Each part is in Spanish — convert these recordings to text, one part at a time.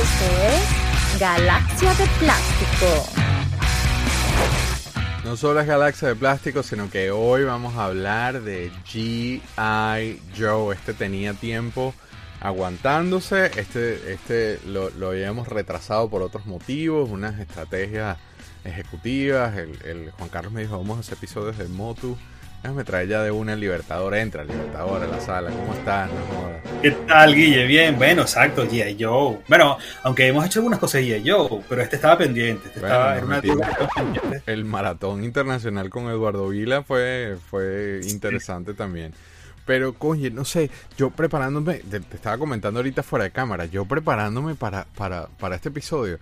Esto es Galaxia de Plástico. No solo es Galaxia de Plástico, sino que hoy vamos a hablar de G.I. Joe. Este tenía tiempo aguantándose, este, este lo, lo habíamos retrasado por otros motivos, unas estrategias ejecutivas. El, el Juan Carlos me dijo, vamos a hacer episodios de Motu Déjame traer ya de una Libertador. Entra, Libertador a la sala. ¿Cómo estás? ¿Qué tal, Guille? Bien, bueno, exacto, G.I. Joe. Bueno, aunque hemos hecho algunas cosas G.I. Joe, pero este estaba pendiente. Este estaba, en una El maratón internacional con Eduardo Vila fue, fue interesante también. Pero, coño, no sé, yo preparándome, te, estaba comentando ahorita fuera de cámara, yo preparándome para, para, para este episodio,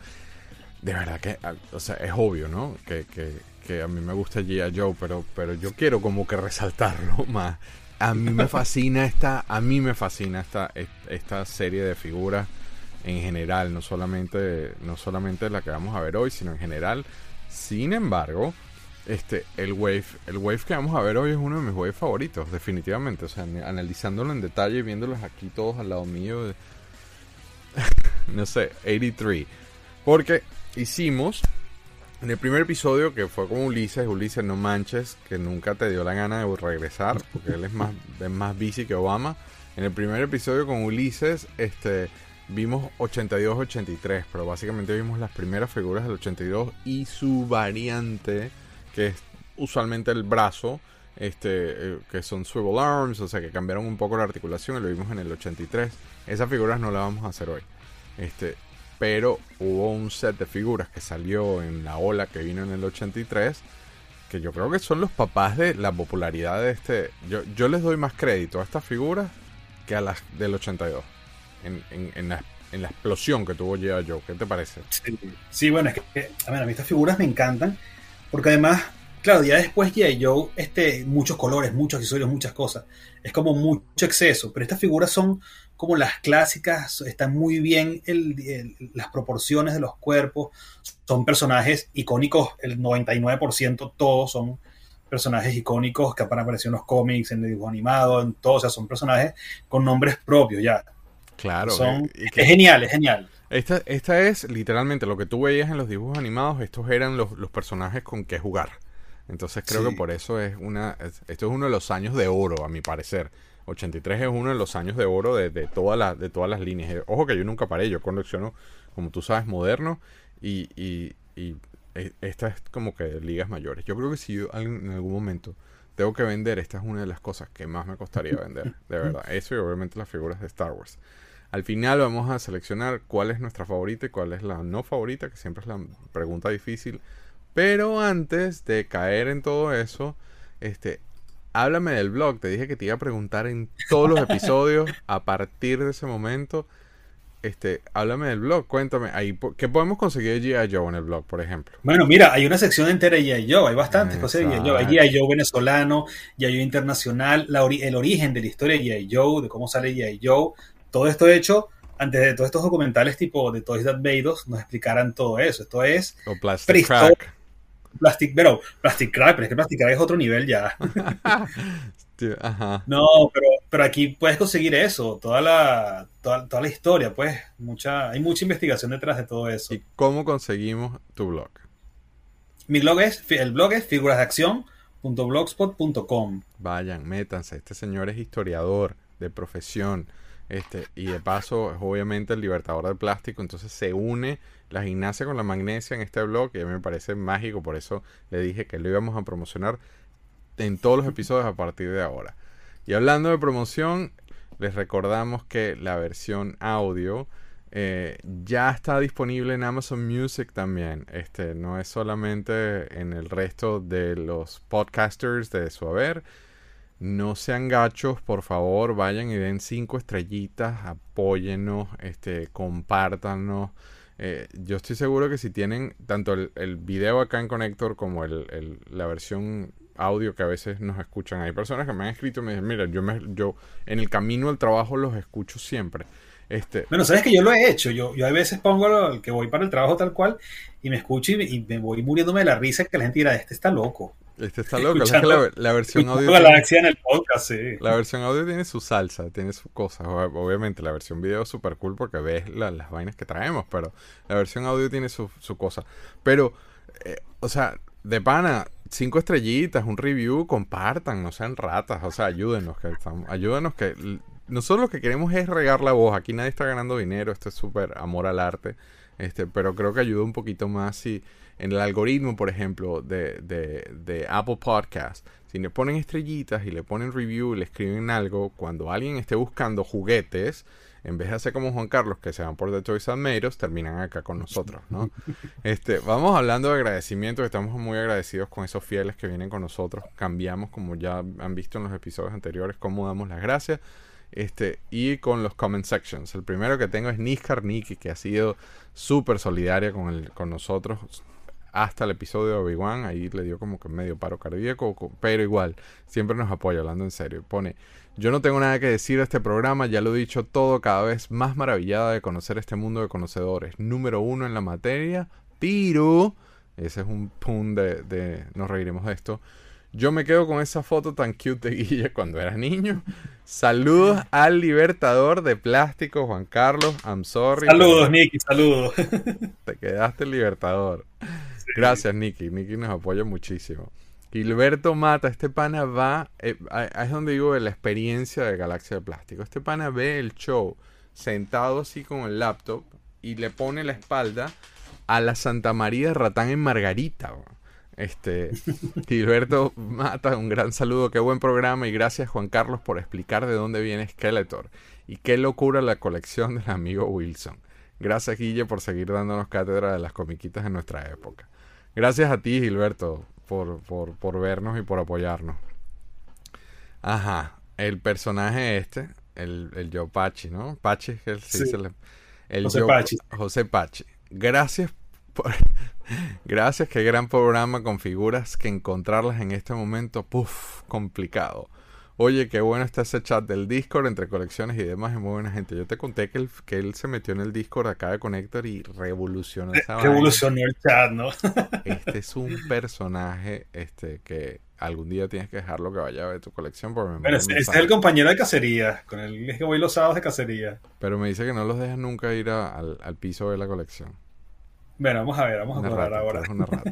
de verdad que, o sea, es obvio, ¿no? Que, que, que a mí me gusta G.I. Joe, pero, pero yo quiero como que resaltarlo más. A mí me fascina esta, a mí me fascina esta, esta serie de figuras en general, no solamente, no solamente la que vamos a ver hoy, sino en general. Sin embargo, este, el wave, el wave que vamos a ver hoy es uno de mis waves favoritos, definitivamente. O sea, analizándolo en detalle, viéndolos aquí todos al lado mío, no sé, 83. Porque hicimos en el primer episodio, que fue con Ulises, Ulises, no manches, que nunca te dio la gana de regresar, porque él es más, es más bici que Obama. En el primer episodio con Ulises, este, vimos 82-83, pero básicamente vimos las primeras figuras del 82 y su variante, que es usualmente el brazo, este, eh, que son swivel arms, o sea que cambiaron un poco la articulación y lo vimos en el 83. Esas figuras no las vamos a hacer hoy. Este, pero hubo un set de figuras que salió en la ola que vino en el 83 que yo creo que son los papás de la popularidad de este yo, yo les doy más crédito a estas figuras que a las del 82 en, en, en, la, en la, explosión que tuvo G.I. Joe ¿qué te parece? Sí, bueno, es que a, ver, a mí estas figuras me encantan porque además claro, ya después G.I. Joe, este, muchos colores, muchos accesorios, muchas cosas. Es como mucho exceso, pero estas figuras son como las clásicas, están muy bien las proporciones de los cuerpos, son personajes icónicos, el 99% todos son personajes icónicos que han aparecido en los cómics, en el dibujo animado, en todo, o sea, son personajes con nombres propios ya. Claro. Son, es genial, es genial. Esta, esta es literalmente lo que tú veías en los dibujos animados, estos eran los, personajes con que jugar. Entonces creo que por eso es una, esto es uno de los años de oro, a mi parecer. 83 es uno de los años de oro de, de, de todas las líneas. Eh, ojo que yo nunca paré, yo colecciono, como tú sabes, moderno y, y, y e, esta es como que ligas mayores. Yo creo que si yo en algún momento tengo que vender, esta es una de las cosas que más me costaría vender, de verdad. Eso y obviamente las figuras de Star Wars. Al final vamos a seleccionar cuál es nuestra favorita y cuál es la no favorita, que siempre es la pregunta difícil. Pero antes de caer en todo eso, este, háblame del blog. Te dije que te iba a preguntar en todos los episodios a partir de ese momento. Este, háblame del blog, cuéntame, ahí, ¿qué podemos conseguir de G.I. Joe en el blog, por ejemplo? Bueno, mira, hay una sección entera de G.I. Joe, hay bastantes cosas de G.I. Joe, hay G.I. Joe venezolano, G.I. Joe internacional, el origen de la historia de G.I. Joe, de cómo sale G.I. Joe, todo esto hecho antes de todos estos documentales tipo de Toys That Made nos explicaran todo eso, esto es... O Plastic Crack. Plastic, pero Plastic Crack, pero es que Plastic Crack es otro nivel ya. No, pero, pero aquí puedes conseguir eso, toda la, toda, la historia, pues, mucha, hay mucha investigación detrás de todo eso. ¿Y cómo conseguimos tu blog? Mi blog es, el blog es figurasdeacción.blogspot.com. Vayan, métanse, este señor es historiador de profesión este, y de paso, es obviamente el libertador del plástico, entonces se une la gimnasia con la magnesia en este blog mí me parece mágico, por eso le dije que lo íbamos a promocionar en todos los episodios a partir de ahora. Y hablando de promoción, les recordamos que la versión audio eh, ya está disponible en Amazon Music también. Este no es solamente en el resto de los podcasters de su haber no sean gachos, por favor, vayan y den cinco estrellitas, apóyennos, este, compártanos. Eh, yo estoy seguro que si tienen tanto el, video acá en Connector como el, la versión audio que a veces nos escuchan, hay personas que me han escrito y me dicen, mira, yo, me, yo en el camino al trabajo los escucho siempre. Este, bueno, sabes que yo lo he hecho. Yo, yo a veces pongo el que voy para el trabajo tal cual y me escucho y, y, me voy muriéndome de la risa que la gente dirá, este está loco Este está loco, es que la, la versión audio. Galaxia en el podcast, sí. La versión audio tiene su salsa, tiene sus cosas. Obviamente, la versión video es súper cool porque ves las vainas que traemos, pero la versión audio tiene su, su cosa. Pero, eh, o sea, de pana, cinco estrellitas, un review, compartan, no sean ratas, o sea, ayúdenos, que estamos, ayúdenos que nosotros lo que queremos es regar la voz. Aquí nadie está ganando dinero, esto es súper amor al arte. Este, pero creo que ayuda un poquito más si en el algoritmo, por ejemplo, de, de, de, Apple Podcast, si le ponen estrellitas y le ponen review y le escriben algo, cuando alguien esté buscando juguetes, en vez de hacer como Juan Carlos, que se van por The Toys and terminan acá con nosotros, ¿no? Este, vamos hablando de agradecimiento, estamos muy agradecidos con esos fieles que vienen con nosotros. Cambiamos, como ya han visto en los episodios anteriores, cómo damos las gracias. Este, y con los comment sections. El primero que tengo es Niskar Niki, que ha sido súper solidaria con, el, con nosotros hasta el episodio de Obi-Wan. Ahí le dio como que medio paro cardíaco, pero igual, siempre nos apoya, hablando en serio. Pone: Yo no tengo nada que decir a este programa, ya lo he dicho todo, cada vez más maravillada de conocer este mundo de conocedores. Número uno en la materia, pero. Ese es un pun de, de nos reiremos de esto. Yo me quedo con esa foto tan cute de Guille cuando era niño. Saludos al libertador de plástico, Juan Carlos. I'm sorry. Saludos, Nicky, saludos. Te quedaste el libertador. Gracias, Nicky. Nicky nos apoya muchísimo. Gilberto Mata, este pana va, eh, es donde digo la experiencia de Galaxia de Plástico. Este pana ve el show sentado así con el laptop y le pone la espalda a la Santa María de Ratán en Margarita. Este, Gilberto Mata, un gran saludo, qué buen programa y gracias Juan Carlos por explicar de dónde viene Skeletor y qué locura la colección del amigo Wilson. Gracias Guille por seguir dándonos cátedra de las comiquitas en nuestra época. Gracias a ti Gilberto por, por, vernos y por apoyarnos. Ajá, el personaje este, el, el Joe Pachi, ¿no? Pachi es el, sí. el, José Pachi. José Pachi. Gracias Gracias, qué gran programa con figuras que encontrarlas en este momento, puff, complicado. Oye, qué bueno está ese chat del Discord entre colecciones y demás, es muy buena gente. Yo te conté que él, que él se metió en el Discord acá de Connector y revolucionó esa Revolucionó el chat, ¿no? este es un personaje este que algún día tienes que dejarlo que vaya a ver tu colección. Porque me este es el compañero de cacería, con el que voy los sábados de cacería. Pero me dice que no los dejas nunca ir al, al piso de la colección. Bueno, vamos a ver, vamos a hablar ahora.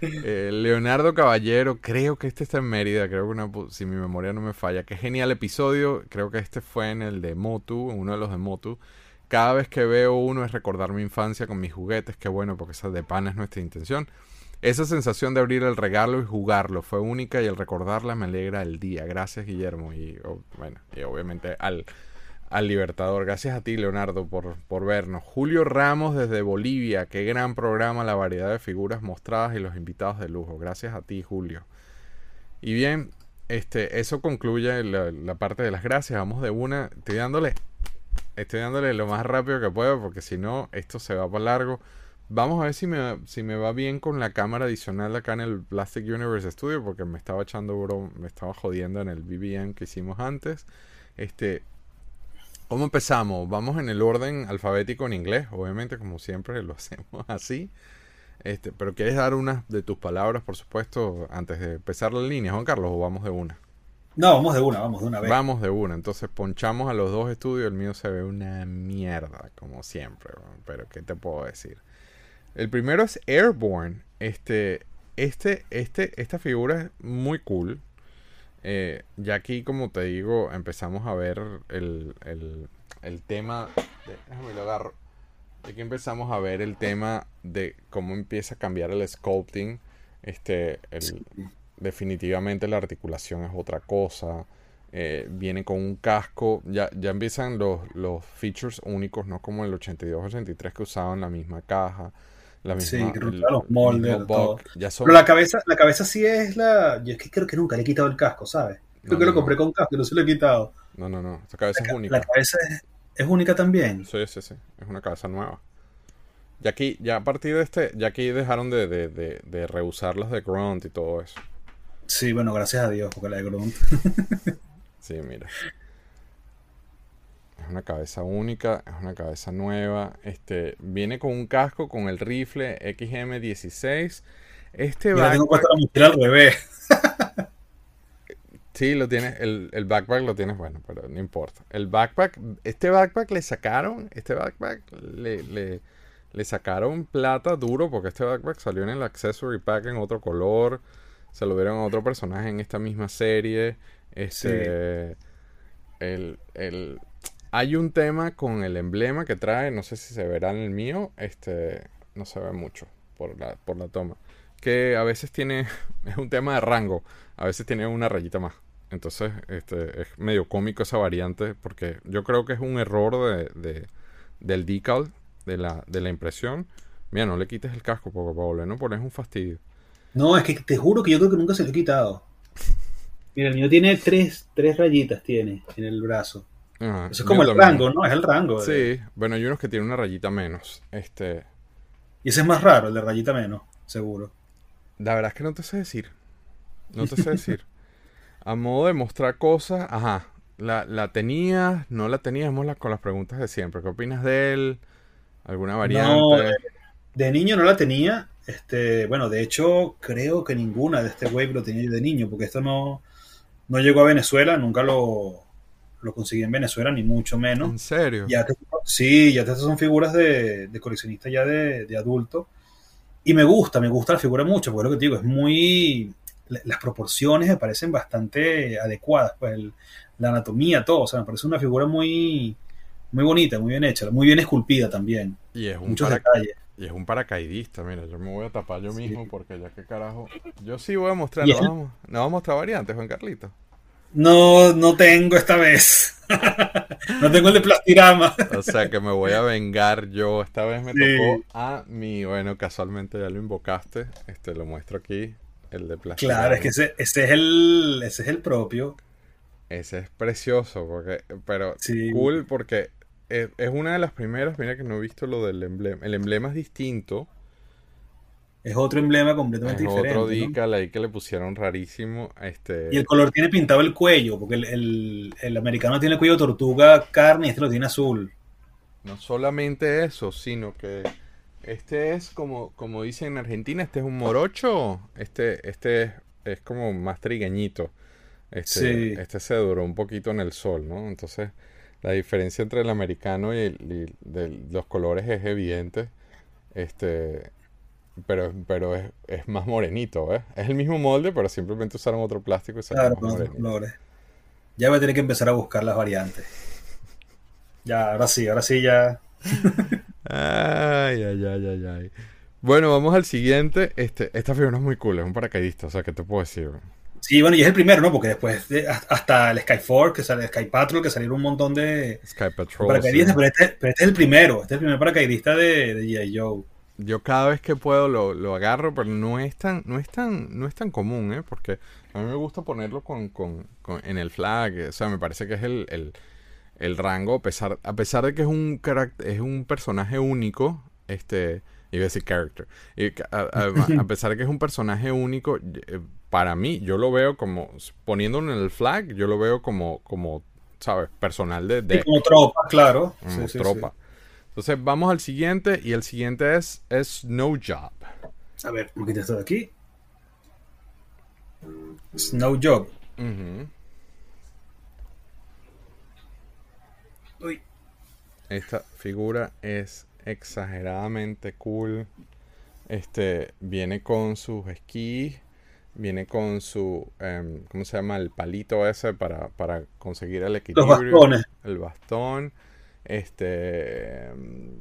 Eh, Leonardo Caballero, creo que este está en Mérida, creo que si mi memoria no me falla. Qué genial episodio, creo que este fue en el de Motu, uno de los de Motu. Cada vez que veo uno es recordar mi infancia con mis juguetes, qué bueno, porque esa de pan es nuestra intención. Esa sensación de abrir el regalo y jugarlo fue única y al recordarla me alegra el día. Gracias Guillermo y bueno, y obviamente al al Libertador. Gracias a ti, Leonardo, por, por, vernos. Julio Ramos desde Bolivia. Qué gran programa, la variedad de figuras mostradas y los invitados de lujo. Gracias a ti, Julio. Y bien, este, eso concluye la, parte de las gracias. Vamos de una. Estoy dándole. Estoy dándole lo más rápido que puedo. Porque si no, esto se va para largo. Vamos a ver si me, si me va bien con la cámara adicional acá en el Plastic Universe Studio. Porque me estaba echando bro, me estaba jodiendo en el BBM que hicimos antes. Este, ¿Cómo empezamos? Vamos en el orden alfabético en inglés, obviamente, como siempre lo hacemos así. Este, pero ¿quieres dar una de tus palabras, por supuesto, antes de empezar la línea, Juan Carlos, o vamos de una? No, vamos de una, vamos de una vez. Vamos de una. Entonces ponchamos a los dos estudios. El mío se ve una mierda, como siempre. Pero ¿qué te puedo decir? El primero es Airborne. Este, este, este, esta figura es muy cool. Eh, ya aquí, como te digo, empezamos a ver el, el, tema. De, déjame lo agarro. Aquí empezamos a ver el tema de cómo empieza a cambiar el sculpting. Este, el, definitivamente la articulación es otra cosa. Eh, viene con un casco. Ya, ya empiezan los, los features únicos, no como el 82-83 que usaban la misma caja la misma, sí, los moldes. Pero la cabeza, la cabeza sí es la. Yo es que creo que nunca le he quitado el casco, ¿sabes? Creo que lo compré con casco, no se lo he quitado. No, no, no. Esta cabeza es única. La cabeza es, única también. Sí, sí, sí. Es una cabeza nueva. Y aquí, ya a partir de este, ya aquí dejaron de, de, de, de rehusar las de Grunt y todo eso. Sí, bueno, gracias a Dios, porque la de Grunt. sí, mira es una cabeza única, es una cabeza nueva. Este, viene con un casco con el rifle XM16. Este tengo backpack, la mochila al revés. sí, lo tienes, el, el backpack lo tienes bueno, pero no importa. El backpack, este backpack le sacaron, este backpack le, le, le sacaron plata duro porque este backpack salió en el accessory pack en otro color, se lo dieron a otro personaje en esta misma serie. Este, el, el, hay un tema con el emblema que trae, no sé si se verá en el mío, este, no se ve mucho por la, por la toma. Que a veces tiene, es un tema de rango, a veces tiene una rayita más. Entonces, este, es medio cómico esa variante, porque yo creo que es un error de, de- del decal, de la, de la impresión. Mira, no le quites el casco, para volver no pones un fastidio. No, es que te juro que yo creo que nunca se lo he quitado. Mira, el mío tiene tres, tres rayitas tiene en el brazo. Ajá, Eso es como el también. rango, ¿no? Es el rango. de- Sí, bueno, hay unos que tienen una rayita menos. Este, Y ese es más raro, el de rayita menos, seguro. La verdad es que no te sé decir. No te sé decir. A modo de mostrar cosas, ajá. La, la tenías, no la tenías, vamos la- con las preguntas de siempre. ¿Qué opinas de él? ¿Alguna variante? No, de, de niño no la tenía. Este, bueno, de hecho, creo que ninguna de este wave lo tenía yo de niño, porque esto no, no llegó a Venezuela, nunca lo, lo conseguí en Venezuela, ni mucho menos. ¿En serio? Ya te- sí, ya estas son figuras de, de coleccionista ya de, de adulto. Y me gusta, me gusta la figura mucho, porque es lo que te digo, es muy... la- Las proporciones me parecen bastante adecuadas, pues el- la anatomía, todo. O sea, me parece una figura muy, muy bonita, muy bien hecha, muy bien esculpida también. Y es un, Muchos para- detalles. y es un paracaidista, mira, yo me voy a tapar yo Sí. mismo porque ya que carajo. Yo sí voy a mostrar, no vamos, no vamos a mostrar variantes, Juan Carlito. No, no tengo esta vez. no tengo el de plastirama. O sea que me voy a vengar yo. Esta vez me Sí. tocó a mí. Bueno, casualmente ya lo invocaste. Este lo muestro aquí. El de plástico. Claro, es que ese, ese es el, ese es el propio. Ese es precioso, porque, pero Sí. cool porque es, es una de las primeras, mira que no he visto lo del emblema. El emblema es distinto, Es otro emblema es completamente diferente. otro ¿no? decal ahí que le pusieron rarísimo. Este, Y el color tiene pintado el cuello, porque el, el- el americano tiene el cuello tortuga carne y este lo tiene azul. no solamente eso, sino que este es como, como dicen en Argentina, este es un morocho, este, este es, es como más trigueñito. Este, Sí. este se duró un poquito en el sol, ¿no? Entonces, la diferencia entre el americano y, el- y de los colores es evidente. Este, pero, pero es, es más morenito, ¿eh? Es el mismo molde, pero simplemente usaron otro plástico y salió Claro, más colores. Ya voy a tener que empezar a buscar las variantes. Ya, ahora sí, ahora sí ya. Ay, ay, ay, ay, ay. Bueno, vamos al siguiente. Este, esta figura es muy cool, es un paracaidista, o sea, ¿qué te puedo decir? Sí, bueno, y es el primero, ¿no? Porque después de- hasta el Skyforce, que sale Sky Patrol, que salieron un montón de Sky Patrol. paracaidistas, sí. pero este, pero este es el primero, este es el primer paracaidista de, de G.I. Joe. Yo cada vez que puedo lo, lo agarro, pero no es tan, no es tan, no es tan común, ¿eh? Porque a mí me gusta ponerlo con, con, con- en el flag, o sea, me parece que es el, el, el rango, a pesar, a pesar de que es un es un personaje único, este, iba a decir character, y a, a- a pesar de que es un personaje único, eh, para mí, yo lo veo como, poniéndolo en el flag, yo lo veo como, como, ¿sabes? Personal de, de como tropa, claro. como Sí, sí. Entonces vamos al siguiente y el siguiente es, es No Job. A ver, me quité esto de aquí. Snow Job. Uy. Esta figura es exageradamente cool. Este viene con sus esquís, viene con su, em, ¿cómo se llama? El palito ese para, para conseguir el Los equilibrio. bastones. El bastón. Este,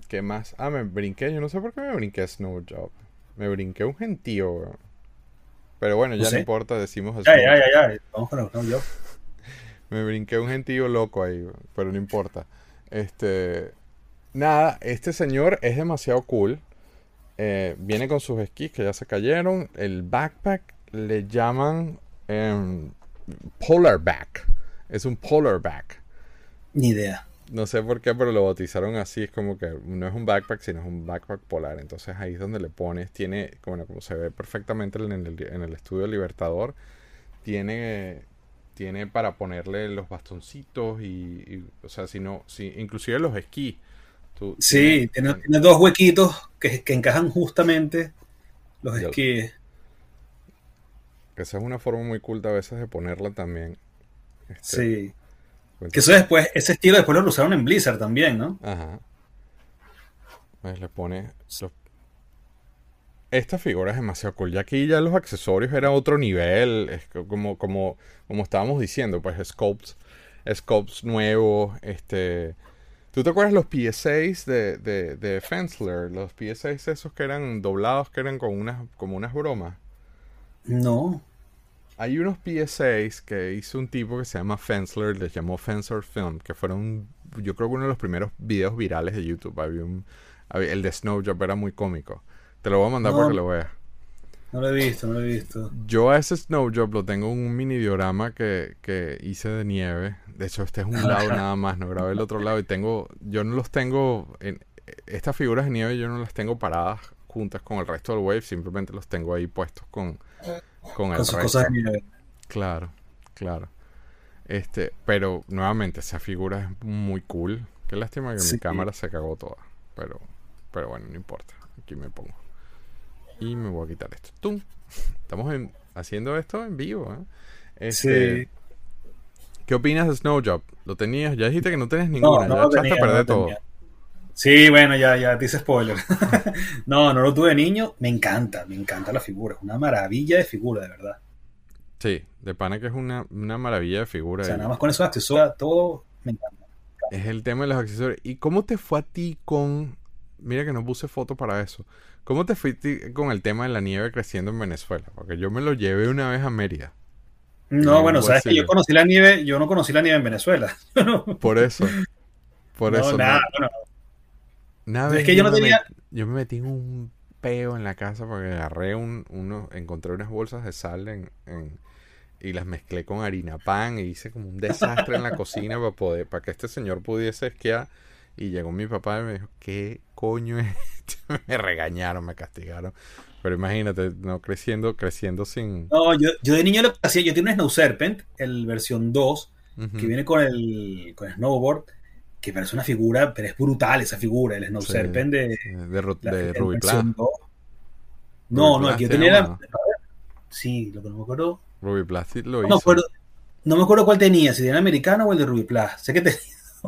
¿qué más? Ah, me brinqué. Yo no sé por qué me brinqué Snow Job. Me brinqué un gentío, weón. Pero bueno, ya No importa, decimos Ya, Snow ya, Job. ya, ya. Vamos con el Snow Job. Me brinqué un gentío loco ahí, pero no importa. Este, nada, este señor es demasiado cool. Eh, viene con sus esquís que ya se cayeron. El backpack le llaman em, polar back. Es un polar back. Ni idea. No sé por qué, pero lo bautizaron así. Es como que no es un backpack, sino es un backpack polar. Entonces ahí es donde le pones. Tiene, bueno, como se ve perfectamente en el, en el estudio Libertador, tiene, tiene para ponerle los bastoncitos y, y, o sea, si no, si, inclusive los esquís. Tú- Sí, tiene, tiene dos huequitos que, que encajan justamente los esquíes. Esa es una forma muy cool a veces de ponerla también. Este, sí. Que eso después, ese estilo después lo usaron en Blizzard también, ¿no? Ajá. Pues le pone. Esta figura es demasiado cool. Ya aquí ya los accesorios era otro nivel. Es como, como, como estábamos diciendo, pues scopes, scopes nuevos. Este. ¿Tú te acuerdas los PS6 de, de, de Fensler? Los PS6 esos que eran doblados, que eran con unas, como unas bromas. No. Hay unos PS6 que hizo un tipo que se llama Fensler, les llamó Fencer Film, que fueron, yo creo que uno de los primeros videos virales de YouTube. Había un, el de Snowjob era muy cómico. Te lo voy a mandar para que lo veas. No lo he visto, no lo he visto. Yo a ese Snowjob lo tengo en un mini diorama que, que hice de nieve. De hecho, este es un lado nada más, no grabé el otro lado y tengo, yo no los tengo, en, estas figuras de nieve yo no las tengo paradas juntas con el resto del wave, simplemente los tengo ahí puestos con, con el resto. Claro, claro. Este, pero nuevamente, esa figura es muy cool. Qué lástima que mi cámara se cagó toda. Pero, pero bueno, no importa. Aquí me pongo. Y me voy a quitar esto. ¡Tum! Estamos haciendo esto en vivo. ¿eh? Este, sí. ¿Qué opinas de Snowjob? ¿Lo tenías? Ya dijiste que no tienes ninguna. ya echaste a perder todo. Sí, bueno, ya, ya te hice spoiler. no, no lo tuve de niño. Me encanta, me encanta la figura. Es una maravilla de figura, de verdad. Sí, de pana que es una, maravilla de figura. O sea, nada más con esos accesorios, todo me encanta. Es el tema de los accesorios. ¿Y cómo te fue a ti con... Mira que no puse foto para eso. ¿Cómo te fuiste con el tema de la nieve creciendo en Venezuela? Porque yo me lo llevé una vez a Mérida. No, bueno, sabes que yo conocí la nieve, yo no conocí la nieve en Venezuela. Por eso. Por eso. Nada, no. Nada, es que yo, no tenía. yo me metí en un peo en la casa porque agarré un, uno, encontré unas bolsas de sal en, y las mezclé con harina pan y hice como un desastre en la cocina para poder, para que este señor pudiese esquiar. Y llegó mi papá y me dijo, ¿qué coño es esto? me regañaron, me castigaron. Pero imagínate, no creciendo, creciendo sin. No, yo, yo de niño lo que hacía, yo tengo un Snow Serpent, el versión 2, que viene con el, con el snowboard que parece una figura, pero es brutal esa figura, el Snow Serpent de, de, de Ruby No, no, aquí yo tenía Sí, lo que no me acuerdo. Ruby Plastic lo no, hizo. no me acuerdo cuál tenía, si era el americano o el de Ruby Plus. Sé que tenía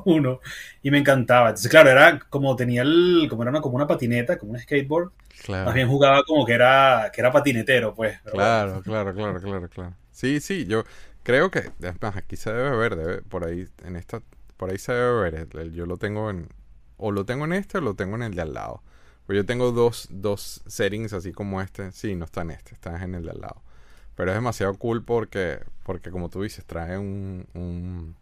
uno y me encantaba. Entonces, claro, era como tenía el, como era una, como una patineta, como un skateboard. Claro. Más bien jugaba como que era, que era patinetero, pues. Claro, claro, claro, claro, claro. Sí, sí, yo creo que, además, aquí se debe ver, debe, por ahí, en esta por ahí se debe ver. yo lo tengo en. O lo tengo en este o lo tengo en el de al lado. Pues yo tengo dos, dos settings así como este. Sí, no está en este, está en el de al lado. Pero es demasiado cool porque, porque como tú dices, trae un, un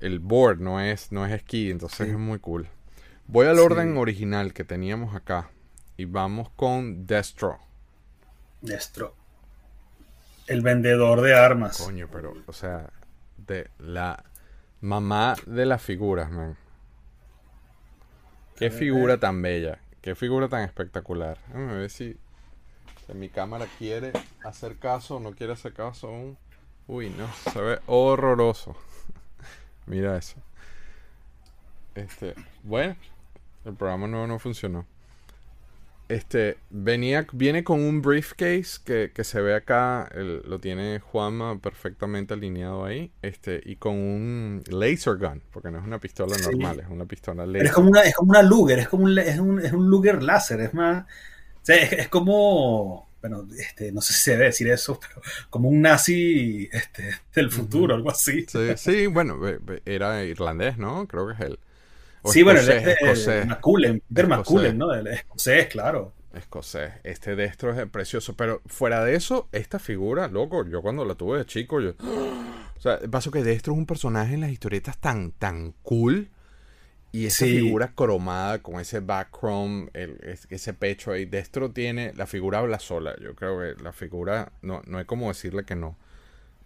el board no es, no es esquí, entonces es muy cool. Voy al orden original que teníamos acá y vamos con Destro. Destro. El vendedor de armas. Coño, pero, o sea, de la Mamá de las figuras, man. Qué figura tan bella. Qué figura tan espectacular. A ver si, si mi cámara quiere hacer caso o no quiere hacer caso aún. Uy, no. Se ve horroroso. Mira eso. Este, bueno, el programa nuevo no funcionó. Este, venía, viene con un briefcase que, que se ve acá, lo tiene Juanma perfectamente alineado ahí, este, y con un laser gun, porque no es una pistola normal, es una pistola laser. es como una, es como una Luger, es como un, es un, es un Luger láser, es más, es, como, bueno, este, no sé si se debe decir eso, pero como un nazi este, del futuro, algo así. Sí, sí, bueno, era irlandés, ¿no? Creo que es él sí, bueno, el, escocés. Maculen, Peter Maculen, ¿no? El escocés, claro. Escocés. Este destro es precioso. Pero fuera de eso, esta figura, loco, yo cuando la tuve de chico, yo. O sea, paso que Destro es un personaje en las historietas tan, tan cool. Y esa figura cromada con ese background, ese pecho ahí. Destro tiene. La figura habla sola. Yo creo que la figura. No, no hay como decirle que no.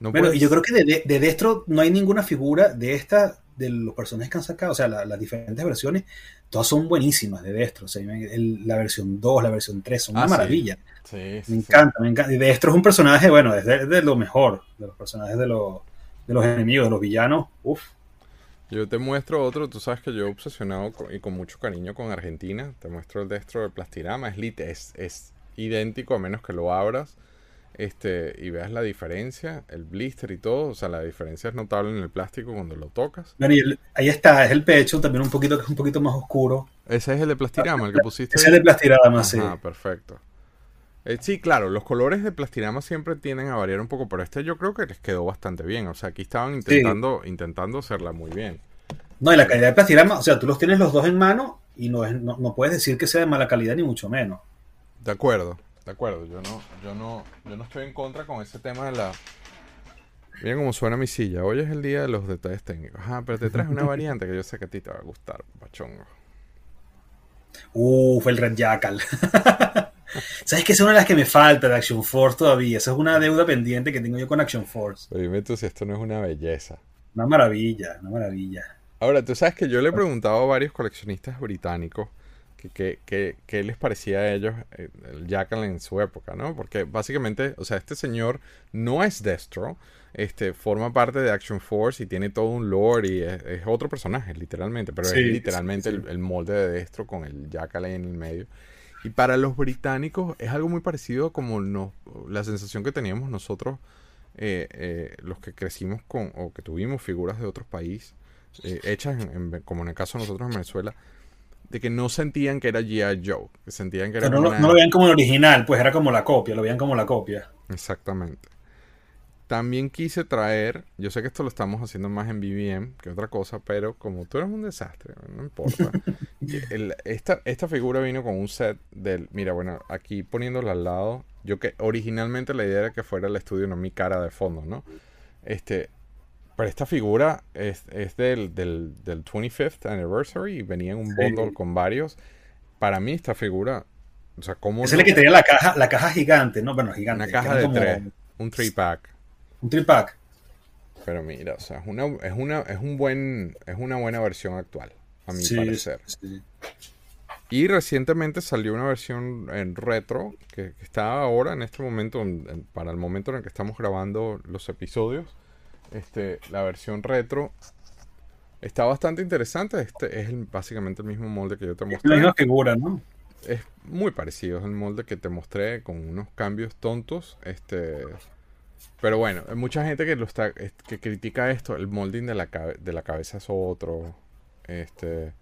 No bueno, y yo creo que de, de, Destro no hay ninguna figura de esta de los personajes que han sacado, o sea, las diferentes versiones, todas son buenísimas de Destro. O sea, la versión 2, la versión 3, son una ah, maravilla. me encanta, me encanta. Y Destro es un personaje, bueno, es de, lo mejor, de los personajes de, los, de los enemigos, de los villanos. Uf. Yo te muestro otro, tú sabes que yo he obsesionado y con mucho cariño con Argentina. Te muestro el Destro de Plastirama, es, es, es idéntico a menos que lo abras. Este, y veas la diferencia, el blister y todo, o sea, la diferencia es notable en el plástico cuando lo tocas. ahí está, es el pecho, también un poquito que es un poquito más oscuro. Ese es el de plastirama, el que pusiste. Ese es el de plastirama, sí. Ah, perfecto. Eh, sí, claro, los colores de plastirama siempre tienden a variar un poco, pero este yo creo que les quedó bastante bien. O sea, aquí estaban intentando, intentando hacerla muy bien. No, y la calidad de plastirama, o sea, tú los tienes los dos en mano y no, es, no, no puedes decir que sea de mala calidad ni mucho menos. De acuerdo, de acuerdo. Yo no, yo no, yo no estoy en contra con ese tema de la. Miren cómo suena mi silla. Hoy es el día de los detalles técnicos. Ajá, pero te traes una variante que yo sé que a ti te va a gustar, pachongo. Uf, el Red Jackal. ¿Sabes que es una de las que me falta de Action Force todavía? Esa es una deuda pendiente que tengo yo con Action Force. Pero dime tú si esto no es una belleza. Una maravilla, una maravilla. Ahora, tú sabes que yo le he preguntado a varios coleccionistas británicos qué que, les parecía a ellos eh, el Jackal en su época, ¿no? Porque básicamente, o sea, este señor no es Destro, este, forma parte de Action Force y tiene todo un lore y es, otro personaje, literalmente, pero es literalmente El, molde de Destro con el Jackal en el medio. Y para los británicos es algo muy parecido como no, la sensación que teníamos nosotros, eh, eh, los que crecimos con, o que tuvimos figuras de otros países, hechas como en el caso de nosotros en Venezuela, de que no sentían que era G.I. Joe, que sentían que era... no, no, lo veían como el original, pues era como la copia, lo veían como la copia. Exactamente. También quise traer, yo sé que esto lo estamos haciendo más en BBM que otra cosa, pero como tú eres un desastre, no importa. esta, esta figura vino con un set del, mira, bueno, aquí poniéndola al lado, yo que originalmente la idea era que fuera el estudio, no mi cara de fondo, ¿no? Este, pero esta figura es, del, del, 25th anniversary y venía en un bundle con varios. Para mí esta figura, o sea, ¿cómo Es el que tenía la caja, la caja gigante, ¿no? Bueno, gigante. Una caja de tres, un three pack. Un three pack. Pero mira, o sea, es una, es una, es un buen, es una buena versión actual, a mi parecer. Y recientemente salió una versión en retro que, está ahora en este momento, para el momento en el que estamos grabando los episodios este, la versión retro está bastante interesante. Este es básicamente el mismo molde que yo te mostré. Es la misma figura, ¿no? Es muy parecido, el molde que te mostré con unos cambios tontos. Este, pero bueno, hay mucha gente que lo está que critica esto, el molding de la, de la cabeza es otro. Este,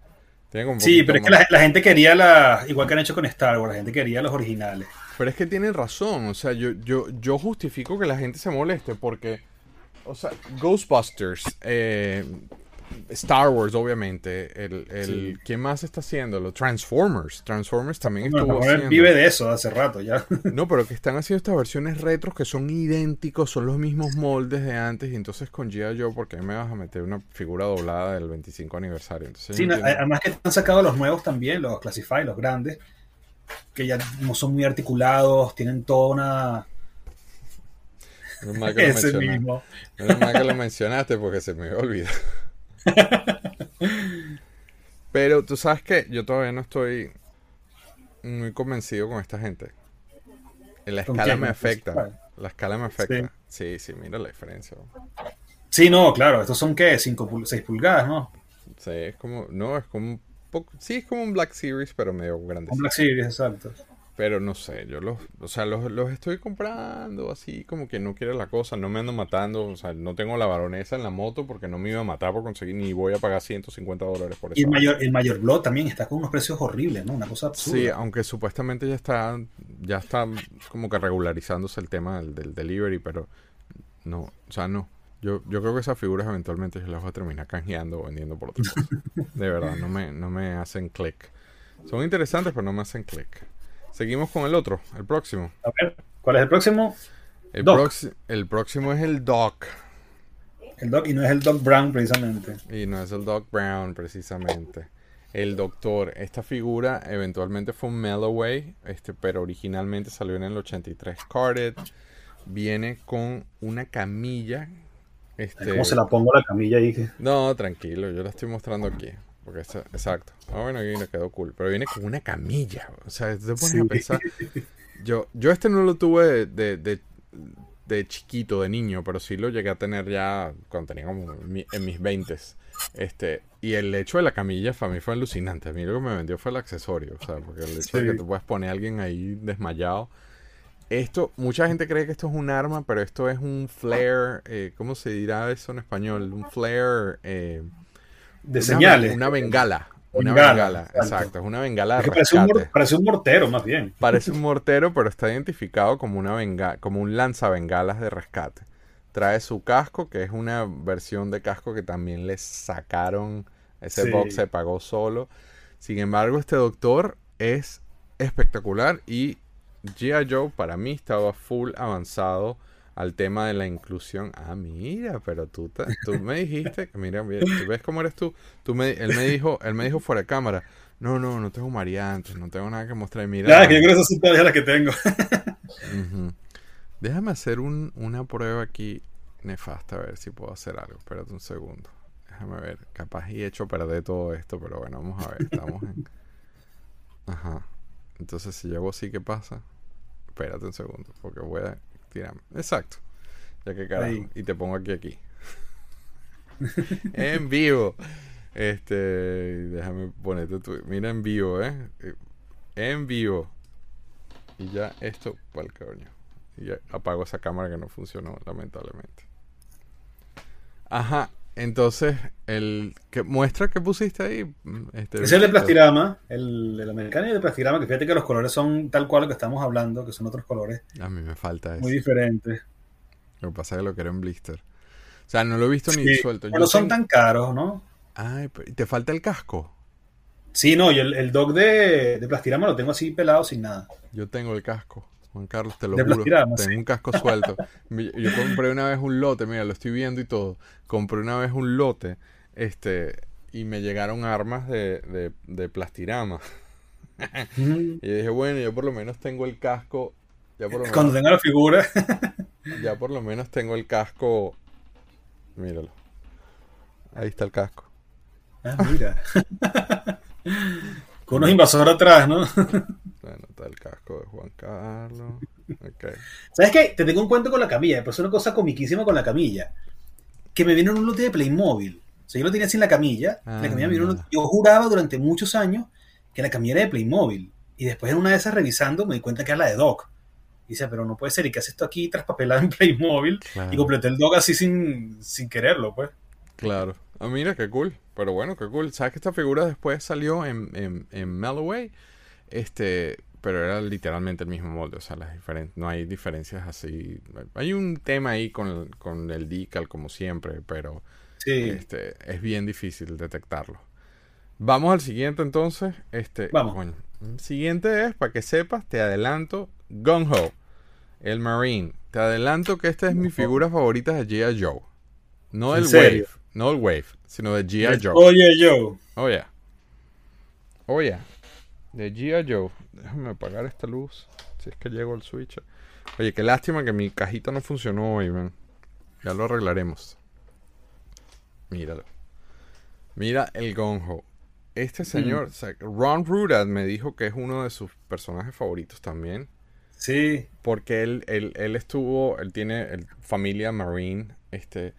sí, pero es que la, gente quería la igual que han hecho con Star Wars, la gente quería los originales. Pero es que tienen razón, o sea, yo yo yo justifico que la gente se moleste porque o sea, Ghostbusters, eh, Star Wars, obviamente. El, el ¿Quién más está haciendo? Los Transformers. Transformers también estuvo haciendo. vive de eso hace rato ya. No, pero que están haciendo estas versiones retros que son idénticos, son los mismos moldes de antes. Y entonces con G.I. Joe, ¿por qué me vas a meter una figura doblada del 25 aniversario? sí, además que han sacado los nuevos también, los Classify, los grandes, que ya no son muy articulados, tienen toda una Menos mal que lo mismo. mal que lo mencionaste porque se me olvidó. Pero tú sabes que yo todavía no estoy muy convencido con esta gente. La escala me afecta. La escala me afecta. Sí. sí, mira la diferencia. Sí, no, claro. Estos son qué? 5 6 pulgadas, ¿no? Sí, es como. No, es como un poco. Sí, es como un Black Series, pero medio grande. Un Black Series, exacto. Pero no sé, yo los, o sea, los, los, estoy comprando así como que no quiere la cosa, no me ando matando, o sea, no tengo la baronesa en la moto porque no me iba a matar por conseguir, ni voy a pagar 150 dólares por eso. Y el mayor, el mayor Blood también está con unos precios horribles, ¿no? Una cosa absurda. Sí, aunque supuestamente ya está, ya está como que regularizándose el tema del, delivery, pero no, o sea, no. Yo, yo creo que esas figuras eventualmente yo las voy a terminar canjeando o vendiendo por otro De verdad, no me, no me hacen click. Son interesantes, pero no me hacen click. Seguimos con el otro, el próximo. A ver, ¿cuál es el próximo? El, el próximo es el Doc. El Doc, y no es el Doc Brown precisamente. Y no es el Doc Brown precisamente. El Doctor. Esta figura eventualmente fue un Melloway, este, pero originalmente salió en el 83 Carded. Viene con una camilla. Este... ¿Cómo se la pongo la camilla ahí? No, tranquilo, yo la estoy mostrando aquí. Porque exacto. Ah, bueno, aquí le quedó cool. Pero viene con una camilla. O sea, te pones a pensar. Yo, yo este no lo tuve de, de, de, chiquito, de niño, pero sí lo llegué a tener ya cuando tenía como en mis 20 este Y el hecho de la camilla para mí fue alucinante. A mí lo que me vendió fue el accesorio. O sea, porque el hecho de que te puedes poner a alguien ahí desmayado. Esto, mucha gente cree que esto es un arma, pero esto es un flare, eh, ¿cómo se dirá eso en español? Un flare... Eh, de una, señales. Una bengala. Una Bengala, bengala, exacto. Es una bengala de Es que parece, un, parece un mortero, más bien. Parece un mortero, pero está identificado como una benga como un lanzabengalas de rescate. Trae su casco, que es una versión de casco que también le sacaron. Ese Sí. box se pagó solo. Sin embargo, este doctor es espectacular y G.I. Joe para mí estaba full avanzado al tema de la inclusión. Ah, mira, pero tú, ta- tú me dijiste, mira, mira, ¿tú ves cómo eres tú? tú me, él me dijo, él me dijo fuera de cámara, no, no, no tengo variantes, no tengo nada que mostrar. Mira, que yo creo que esas son las que tengo. Déjame hacer un- una prueba aquí nefasta, a ver si puedo hacer algo. Espérate un segundo. Déjame ver. Capaz y he hecho perder todo esto, pero bueno, vamos a ver. Estamos en... Ajá. Entonces, si llevo así, ¿qué pasa? Espérate un segundo, porque voy a tirarme. Exacto. Ya que carajo. Ahí. Y te pongo aquí, aquí. en vivo. Este, déjame ponerte tu... Mira en vivo, ¿eh? Eh, En vivo. Y ya esto, para el coño. Y ya apago esa cámara que no funcionó, lamentablemente. Ajá. Entonces, el que muestra que pusiste ahí. Este, es el de bichito. plastirama, el, el americano y el de plastirama, que fíjate que los colores son tal cual lo que estamos hablando, que son otros colores A mí me falta eso. muy diferentes. Lo que pasa es que lo quiero en blister. O sea, no lo he visto ni suelto. pero Yo son tan caros, ¿no? Ay, pero- ¿y te falta el casco? Sí, no, y el, el dog de, de plastirama lo tengo así pelado sin nada. Yo tengo el casco. Juan Carlos, te lo De juro. Tengo sí. un casco suelto. Yo compré una vez un lote, mira, lo estoy viendo y todo. Compré una vez un lote, este, y me llegaron armas de, de, de plastirama. Y dije, bueno, yo por lo menos tengo el casco. Ya por lo menos, Cuando tenga la figura. ya por lo menos tengo el casco. Míralo. Ahí está el casco. Ah, mira. Con unos invasores atrás, ¿no? Bueno, está el casco de Juan Carlos. Ok. ¿Sabes qué? Te tengo un cuento con la camilla, pero es una cosa comiquísima con la camilla. Que me vino en un lote de Playmobil. O sea, yo lo tenía sin la camilla. Ah. La camilla me vino en un- Yo juraba durante muchos años que la camilla era de Playmobil. Y después en una de esas revisando me di cuenta que era la de Doc. Y dice, pero no puede ser. ¿Y qué hace esto aquí traspapelado en Playmobil? Claro. Y completé el Doc así sin, sin quererlo, pues. Claro. Ah, mira, qué cool. Pero bueno, qué cool. ¿Sabes que esta figura después salió en, en, en Melloway? Este, pero era literalmente el mismo molde. O sea, las no hay diferencias así. Hay un tema ahí con el, con el decal, como siempre, pero Sí. este, es bien difícil detectarlo. Vamos al siguiente entonces. Este, Vamos. coño. El siguiente es, para que sepas, te adelanto, Gung Ho, el Marine. Te adelanto que esta es mi figura favorita de G.I. Joe. No ¿En el serio? Wave, no el Wave, sino de G.I. Joe. Oye, yo. Oh, yeah. De G.I. Joe. Déjame apagar esta luz. Si es que llego al switch. Oye, qué lástima que mi cajita no funcionó hoy, man. Ya lo arreglaremos. Míralo. Mira el Gonjo. Este señor, o sea, Ron Rudad me dijo que es uno de sus personajes favoritos también. Sí. Porque él, él, él estuvo, él tiene el- familia Marine. Este,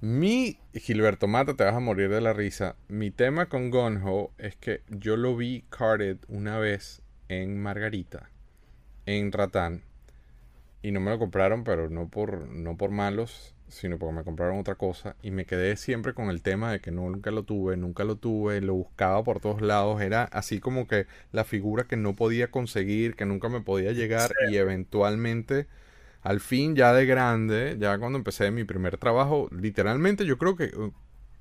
mi Gilberto Mata, te vas a morir de la risa. Mi tema con Gonho es que yo lo vi carded una vez en Margarita, en Ratán. Y no me lo compraron, pero no por, no por malos, sino porque me compraron otra cosa. Y me quedé siempre con el tema de que nunca lo tuve, nunca lo tuve, lo buscaba por todos lados. Era así como que la figura que no podía conseguir, que nunca me podía llegar. Y eventualmente, al fin, ya de grande, ya cuando empecé mi primer trabajo, literalmente yo creo que uh,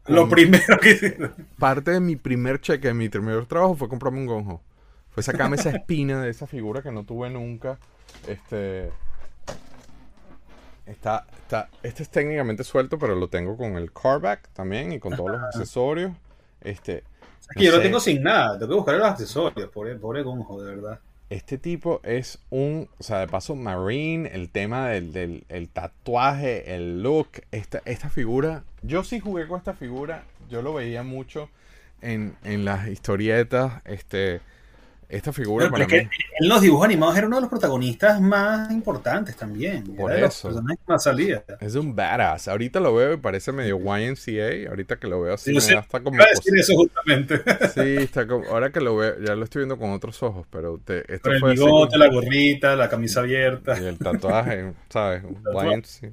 Lo primero que... parte de mi primer cheque, de mi primer trabajo fue comprarme un gonjo. Fue sacarme esa espina de esa figura que no tuve nunca. Este. Está, está, este es técnicamente suelto, pero lo tengo con el carback también y con todos los accesorios. Este, Aquí yo no lo sé, tengo sin nada. Tengo que buscar los accesorios. Pobre, pobre Gonjo, de verdad. Este tipo es un, o sea, de paso, Marine, el tema del, del el tatuaje, el look, esta, esta figura. Yo sí jugué con esta figura, yo lo veía mucho en, en las historietas, este, Esta figura Pero, pero para es mí. que en los dibujos animados era uno de los protagonistas más importantes también. Por era de los eso. más salía. Es un badass. Ahorita lo veo y parece medio YMCA. Ahorita que lo veo así, Yo me da hasta como. Iba a decir eso justamente. Sí, está como. Ahora que lo veo, ya lo estoy viendo con otros ojos, pero te, esto el fue así bigote, como- la gorrita, la camisa abierta. Y el tatuaje, ¿sabes? YMCA.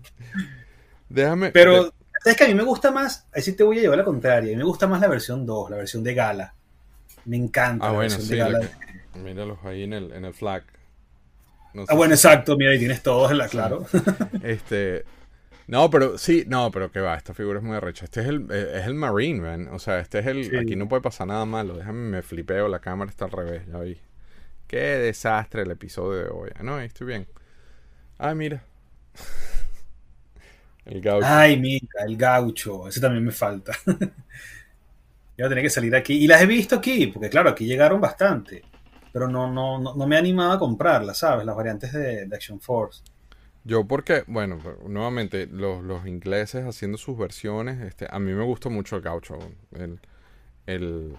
Déjame. Pero, de- ¿sabes que A mí me gusta más, ahí sí te voy a llevar la contraria, a mí me gusta más la versión 2, la versión de gala. Me encanta Ah, bueno, sí. la míralos ahí en el, en el flag. No Ah, bueno, exacto, mira, ahí tienes todos en la, claro. Este. No, pero sí, no, pero que va, esta figura es muy arrecha. Este es el, eh, es el Marine, man. O sea, este es el. Sí. Aquí no puede pasar nada malo. Déjame, me flipeo, la cámara está al revés, ya vi. Qué desastre el episodio de hoy. Ah, no, ahí estoy bien. Ah, mira. El gaucho. Ay, mira, el gaucho, ese también me falta. Ya va a tener que salir aquí. Y las he visto aquí, porque claro, aquí llegaron bastante. Pero no, no, no, no me he animado a comprarlas, ¿sabes? Las variantes de, de Action Force. Yo porque, bueno, nuevamente, los, los ingleses haciendo sus versiones, este, a mí me gusta mucho el gaucho. El, el,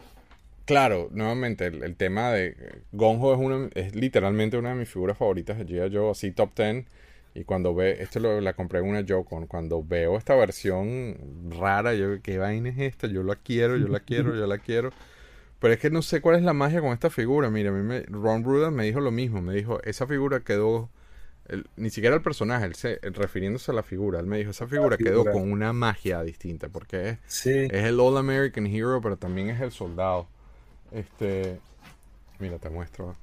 claro, nuevamente, el, el tema de Gonjo es, una, es literalmente una de mis figuras favoritas de G.I. Joe, así top 10. Y cuando ve, esto lo, la compré en una Joe-Con, cuando veo esta versión rara, yo, ¿qué vaina es esta? Yo la quiero, yo la quiero, yo la quiero. Pero es que no sé cuál es la magia con esta figura. Mira, a mí me, Ron Ruda me dijo lo mismo. Me dijo, esa figura quedó el- ni siquiera el personaje, él se- refiriéndose a la figura, él me dijo, esa figura quedó con una magia distinta, porque es, Sí. es el All American Hero, pero también es el soldado. Este, mira, te muestro.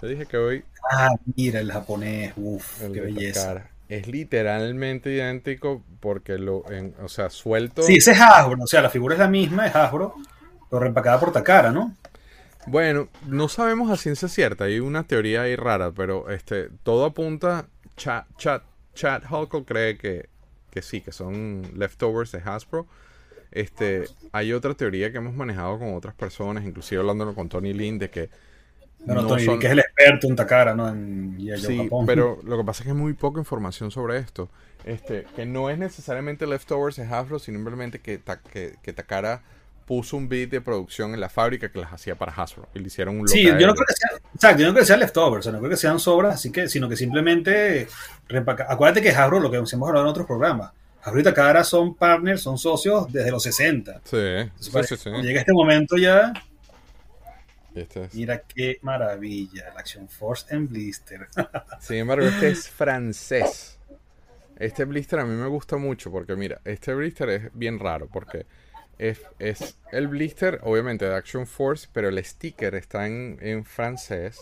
Te dije que hoy Ah, mira, el japonés, uff, qué belleza. Es literalmente idéntico porque lo, en- o sea, suelto. Sí, ese es Hasbro, o sea, la figura es la misma, es Hasbro, pero reempacada por Takara, ¿no? Bueno, no sabemos a ciencia cierta, hay una teoría ahí rara, pero este, todo apunta, Chat, Chat, Chat Hulk cree que, que sí, que son leftovers de Hasbro. Este, hay otra teoría que hemos manejado con otras personas, inclusive hablándolo con Tony Lin, de que Bueno, no Tony, son- que es el experto en Takara, ¿no? En Sí, Japón. pero lo que pasa es que hay muy poca información sobre esto. Este, que no es necesariamente leftovers de Hasbro, sino simplemente que, Ta- que, que Takara puso un bit de producción en la fábrica que las hacía para Hasbro y le hicieron un Sí, yo no creo que sea, exacto, yo no creo que sean leftovers, o sea, no creo que sean sobras, así que, sino que simplemente reempaca- Acuérdate que Hasbro, lo que hemos hablado en otros programas, Hasbro y Takara son partners, son socios desde los 60. Sí, Entonces, sí, sí. cuando Llega este momento ya, Este es- mira qué maravilla, la Action Force en blister. Sin embargo, este es francés. Este blister a mí me gusta mucho porque, mira, este blister es bien raro porque es, es el blister, obviamente, de Action Force, pero el sticker está en, en francés.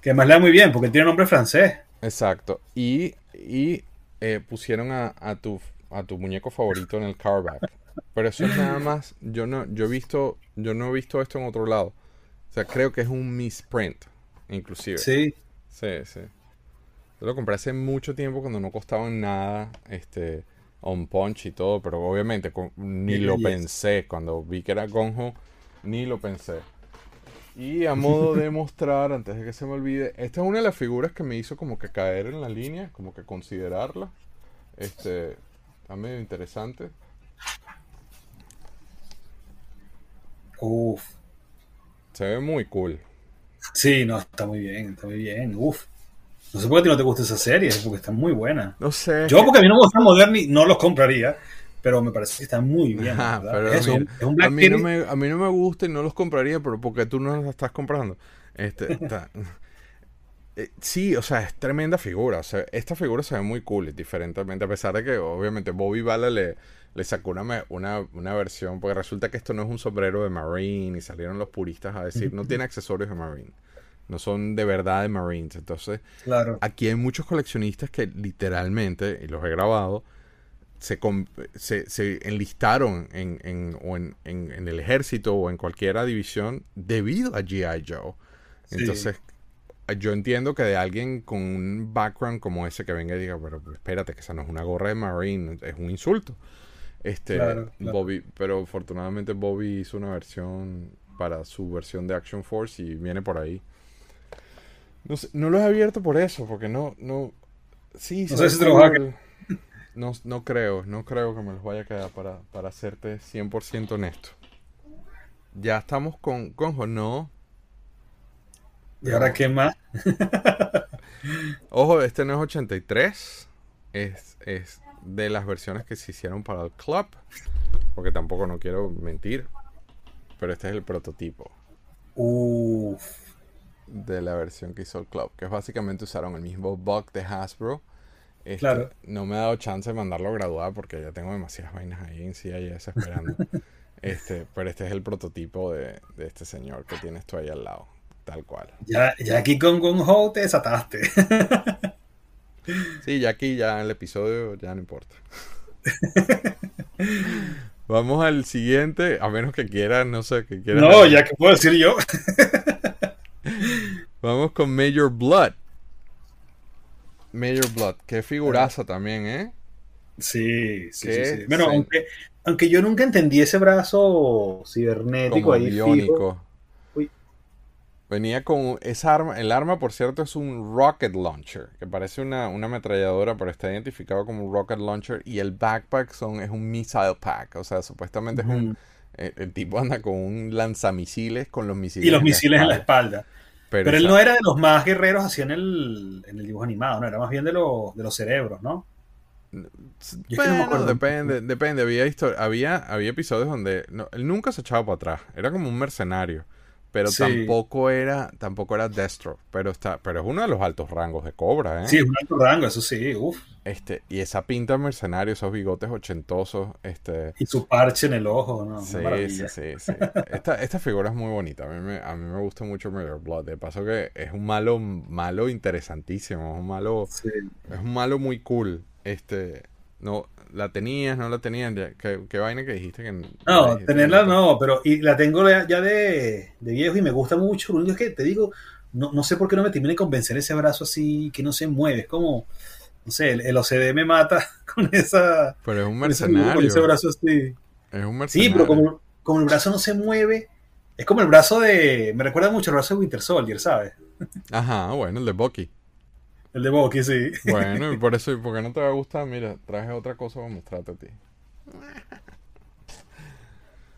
que además le da muy bien, porque tiene nombre francés. Exacto. Y, y eh, pusieron a, a tu, a tu muñeco favorito en el carback. Pero eso es nada más. Yo no, yo he visto, yo no he visto esto en otro lado. O sea, creo que es un misprint, inclusive. Sí, Sí, sí. Yo lo compré hace mucho tiempo cuando no costaban nada, este, on punch y todo, pero obviamente con- ni lo pensé. Cuando vi que era Gonjo, ni lo pensé. Y a modo de mostrar, antes de que se me olvide, esta es una de las figuras que me hizo como que caer en la línea, como que considerarla. Este, está medio interesante. uff. Se ve muy cool. Sí, no, está muy bien, está muy bien, uff. No sé por qué a ti no te gusta esa serie, porque está muy buena. No sé. Yo, porque a mí no me gusta Moderni, no los compraría, pero me parece que está muy bien. Ajá, ¿verdad? pero es, eso, mira, es un a, Black mí no Series. me, a mí no me gusta y no los compraría, pero porque tú no los estás comprando. Este, está- Eh, sí, o sea, es tremenda figura. O sea, esta figura se ve muy cool, diferentemente, a pesar de que obviamente Bobby Bala le, le sacó una, una, una versión, porque resulta que esto no es un sombrero de Marine y salieron los puristas a decir, no tiene accesorios de Marine. No son de verdad de Marines. Entonces, Claro. aquí hay muchos coleccionistas que literalmente, y los he grabado, se, se, se enlistaron en, en, o en, en- en el ejército o en cualquiera división debido a G.I. Joe. Sí. Entonces, yo entiendo que de alguien con un background como ese que venga y diga, pero espérate, que esa no es una gorra de Marine, es un insulto. Este, Claro, claro. Bobby, pero afortunadamente Bobby hizo una versión para su versión de Action Force y viene por ahí. No, sé, no lo he abierto por eso, porque no, no, sí, No sé si cool. No, no creo, no creo que me los vaya a quedar para, para serte 100% honesto. Ya estamos con, con no, ¿Y ahora qué más? Ojo, este no es 83. Es, es de las versiones que se hicieron para el club. Porque tampoco no quiero mentir. Pero este es el prototipo. Uff. De la versión que hizo el club. Que básicamente usaron el mismo bug de Hasbro. Este, Claro. No me ha dado chance de mandarlo a graduar porque ya tengo demasiadas vainas ahí en CIS esperando. este, pero este es el prototipo de, de este señor que tienes tú ahí al lado. Tal cual. Ya, ya aquí con Gun Ho te desataste. Sí, ya aquí, ya el episodio, ya no importa. Vamos al siguiente, a menos que quieras, no sé, que quieras. no, ya que puedo decir yo. Vamos con Major Blood. Major Blood, qué figuraza también, ¿eh? Sí, sí, sí. sí. Bueno, aunque, aunque yo nunca entendí ese brazo cibernético Como ahí fijo. biónico. Uy. Venía con esa arma, el arma por cierto es un rocket launcher, que parece una, una ametralladora, pero está identificado como un rocket launcher y el backpack son, es un missile pack, o sea, supuestamente es un, Ujú. el, el tipo anda con un lanzamisiles con los misiles Y los en la misiles en la espalda. Pero, él no era de los más guerreros así en el, en el dibujo animado, no, era más bien de, los de los cerebros, ¿no? Es que Bueno, acuerdo. depende, depende. Había, había, había episodios donde no, él nunca se echaba para atrás. Era como un mercenario. Pero Sí. tampoco era, tampoco era Destro. Pero está, pero es uno de los altos rangos de Cobra, ¿eh? Sí, es un alto rango, eso sí, uff. Este, y esa pinta mercenario, esos bigotes ochentosos, este. Y su parche en el ojo, ¿no? Sí, sí, sí, sí. Esta, esta figura es muy bonita. A mí me, a mí me gusta mucho Major Blood. De paso que es un malo, malo interesantísimo. Es un malo, Sí. es un malo muy cool. Este, no, la tenías, no la tenías. ¿Qué, qué vaina que dijiste que No, dijiste tenerla te- no, pero y la tengo ya ya de, de viejo y me gusta mucho. Lo único es que te digo, no, no sé por qué no me termina de convencer ese brazo así que no se mueve. Es como, no sé, el, el OCD me mata con esa. Pero es un ese, con ese mercenario. brazo así. Es un Sí, mercenario. pero como, como el brazo no se mueve, es como el brazo de. Me recuerda mucho el brazo de Winter Soldier, ¿sabes? Ajá, bueno, el de Bucky. El de Bucky, sí. Bueno, y por eso, y porque no te va a gustar, mira, traje otra cosa para mostrarte a ti.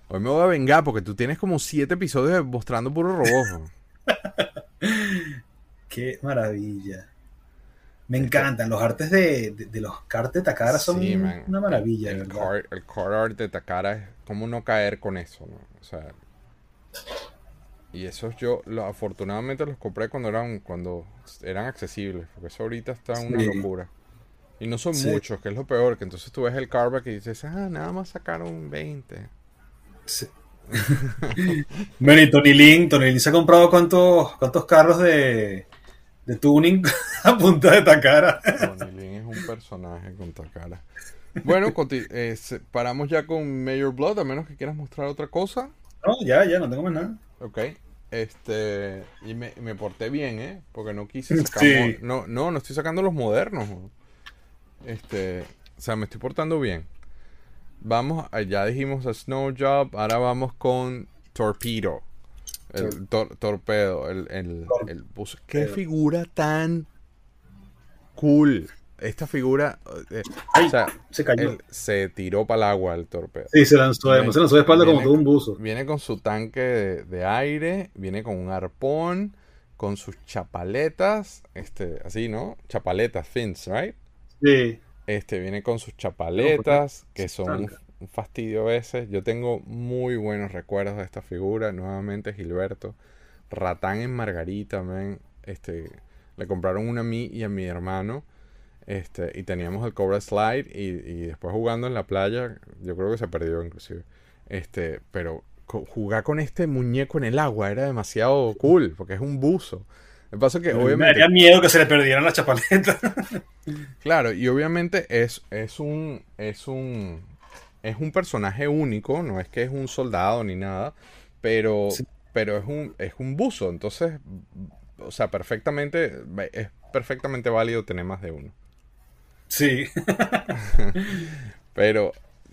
Hoy me voy a vengar porque tú tienes como siete episodios mostrando puro robot. Qué maravilla. Me encantan. Los artes de, de, de los cartes de Takara son Sí, una maravilla, El card, el card art de Takara es como no caer con eso, ¿no? O sea. Y esos yo, lo- afortunadamente los compré cuando eran, cuando eran accesibles, porque eso ahorita está una Sí. locura. Y no son Sí. muchos, que es lo peor, que entonces tú ves el cardback y dices, ah, nada más sacaron 20. Sí. bueno, y Tony Lin, Tony Lin se ha comprado cuántos, cuántos carros de, de tuning a punta de Takara. Tony Lin es un personaje con Takara. Bueno, eh, paramos ya con Mayor Blood, a menos que quieras mostrar otra cosa. No, ya, ya, no tengo más nada. Ok. Este, y me, me porté bien, ¿eh? Porque no quise sacar. Sí. No, no, no estoy sacando los modernos. Este, o sea, me estoy portando bien. Vamos, a- ya dijimos a Snow Job, ahora vamos con Torpedo. El tor- torpedo, el, el, el buzo. Qué figura tan cool. Esta figura, eh, Ay, o sea, se cayó. él se tiró para el agua el torpedo. Sí, se lanzó, Viene- se lanzó de espalda como todo un buzo. Viene con su tanque de, de aire, viene con un arpón, con sus chapaletas, este, así, ¿no? Chapaletas, fins, right? Sí. Este, viene con sus chapaletas, que son un fastidio a veces. Yo tengo muy buenos recuerdos de esta figura. Nuevamente, Gilberto. Ratán en Margarita, man. Este, le compraron una a mí y a mi hermano. Este, y teníamos el Cobra Slide. Y, y después jugando en la playa, yo creo que se perdió inclusive. Este, pero co- jugar con este muñeco en el agua era demasiado cool, porque es un buzo. Me pasa que Me obviamente. daría miedo que se le perdieran las chapaletas. Claro, y obviamente es, es un es un es un personaje único, no es que es un soldado ni nada, pero Sí. pero es un es un buzo, entonces o sea, perfectamente es perfectamente válido tener más de uno. Sí. Pero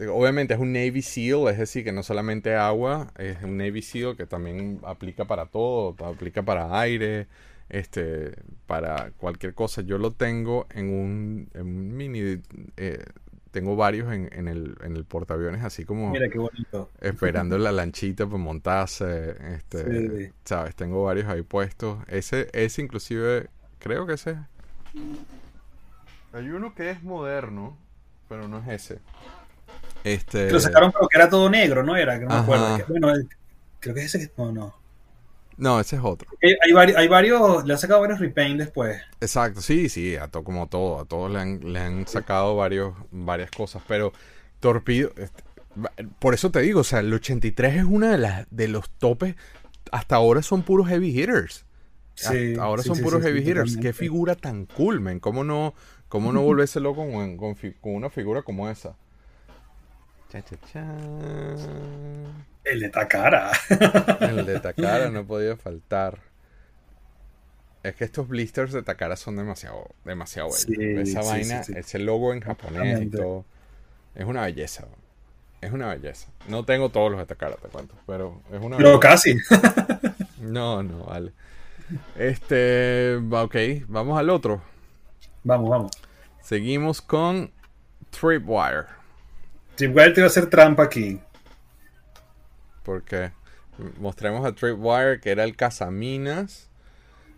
obviamente es un Navy SEAL, es decir, que no solamente agua, es un Navy SEAL que también aplica para todo, aplica para aire, este, para cualquier cosa. Yo lo tengo en un, en un mini eh, tengo varios en, en, el, en el portaaviones, así como Mira qué bonito. esperando la lanchita para montarse. Este, Sí. ¿Sabes? Tengo varios ahí puestos. Ese, ese inclusive, creo que ese. Hay uno que es moderno, pero no es ese. Este. Lo sacaron pero que era todo negro, ¿no? Era, que no me acuerdo. Que- bueno, creo que es ese que... No, no. No, ese es otro. Hay, vari- hay varios, le han sacado varios repaint después. Exacto, sí, sí, a to- como todo, a todos le han, le han sacado varios, varias cosas, pero Torpido, este, por eso te digo, o sea, el 83 es una de las de los topes, hasta ahora son puros heavy hitters. Sí, Hasta ahora sí, son sí, puros heavy hitters. Qué figura tan cool, man. ¿Cómo no, cómo no volverse loco con, con una figura como esa? Cha, cha, cha. El de Takara. El de Takara no podía faltar. Es que estos blisters de Takara son demasiado, demasiado buenos. Sí, Esa sí, vaina, sí, ese logo en japonés y todo. Es una belleza. Es una belleza. No tengo todos los de Takara, te cuento, pero es una Pero belleza. casi. No, no, vale. Este, va, ok, vamos al otro. Vamos, vamos. Seguimos con Tripwire. Tripwire te iba a hacer trampa aquí. Porque mostremos a Tripwire que era el cazaminas.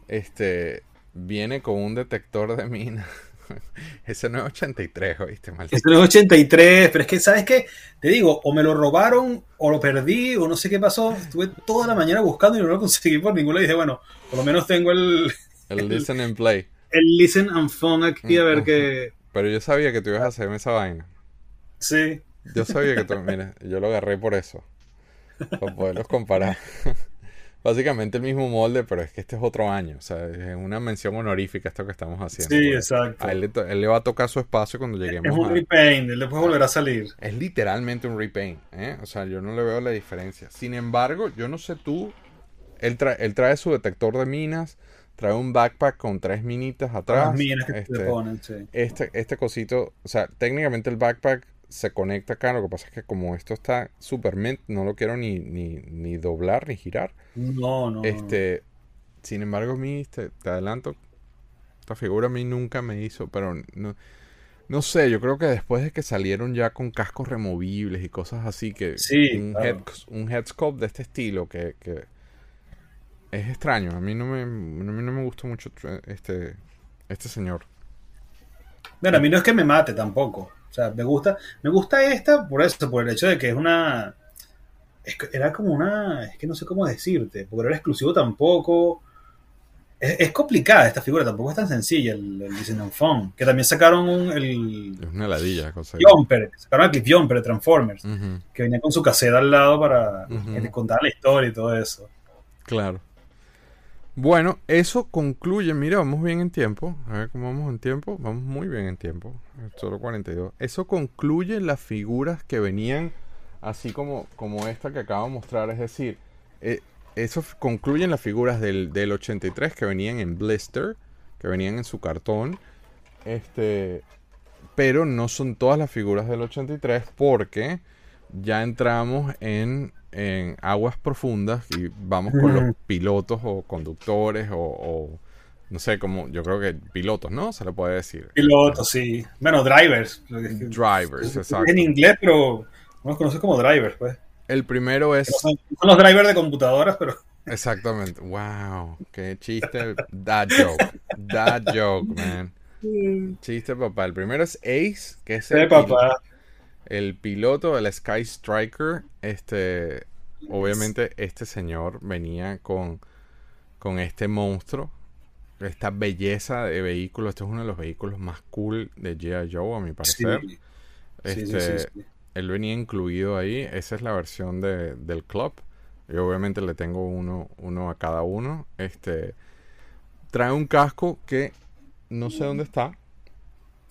Este viene con un detector de minas. Ese no es 83, ¿oíste? Maldito. Este no es 83, pero es que, ¿sabes qué? Te digo, o me lo robaron, o lo perdí, o no sé qué pasó. Estuve toda la mañana buscando y no lo conseguí por ningún lado. Y dije, bueno, por lo menos tengo el, El listen and play. El listen and phone aquí a ver qué. Pero yo sabía que tú ibas a hacerme esa vaina. Sí. Yo sabía que tú, mira, yo lo agarré por eso. Para poderlos comparar. Básicamente el mismo molde, pero es que este es otro año. O sea, es una mención honorífica esto que estamos haciendo. Sí, porque exacto. A él, le to- él le va a tocar su espacio cuando Es lleguemos un a... repaint, él después volverá a salir. Es literalmente un repaint, ¿eh? O sea, yo no le veo la diferencia. Sin embargo, yo no sé tú, él, trae, él trae su detector de minas, trae un backpack con tres minitas atrás. Las minas que este, te ponen, sí. este, este cosito, o sea, técnicamente el backpack se conecta acá, lo que pasa es que como esto está super mint, no lo quiero ni, ni, ni doblar ni girar. No, no. Este, sin embargo, a mí, te, te adelanto, esta figura a mí nunca me hizo, pero no, no sé, yo creo que después de que salieron ya con cascos removibles y cosas así, que Sí, un, claro. head, un headscope de este estilo, que, que es extraño, a mí no me, a mí no me gustó mucho este, este señor. Bueno, a mí no es que me mate tampoco. O sea, me gusta, me gusta esta por eso, por el hecho de que es una. es que era como una. Es que no sé cómo decirte, porque no era exclusivo tampoco. Es, es complicada esta figura, tampoco es tan sencilla el, el Disney on Phone. Que también sacaron un, el Es una ladilla, cosa. Jumper, sacaron el Cliff Jumper de Transformers, que venía con su caseta al lado para Ujú. que te contara la historia y todo eso. claro. Bueno, eso concluye. Mira, vamos bien en tiempo. A ver cómo vamos en tiempo. Vamos muy bien en tiempo. Solo 42. Eso concluye las figuras que venían así como, como esta que acabo de mostrar. Es decir, eh, eso concluyen las figuras del, del 83 que venían en blister, que venían en su cartón. Este, pero no son todas las figuras del 83 porque ya entramos en, en aguas profundas y vamos con los pilotos o conductores o, o no sé, como yo creo que pilotos, ¿no? Se le puede decir. Pilotos, sí. Bueno, drivers. Drivers, Es exacto. en inglés, pero uno los conoce como drivers, pues. El primero es... no son, son los drivers de computadoras, pero Exactamente. Wow, qué chiste. That joke. That joke, man. Chiste, papá. El primero es Ace, que es Sí, el, pil- papá. El piloto del Sky Striker. Este, obviamente, este señor venía con, con este monstruo, esta belleza de vehículo. Este es uno de los vehículos más cool de G.I. Joe, a mi parecer. sí, Este, sí, sí, sí. él venía incluido ahí. Esa es la versión de, del club. Yo obviamente le tengo uno, uno a cada uno. Este trae un casco que no sé dónde está.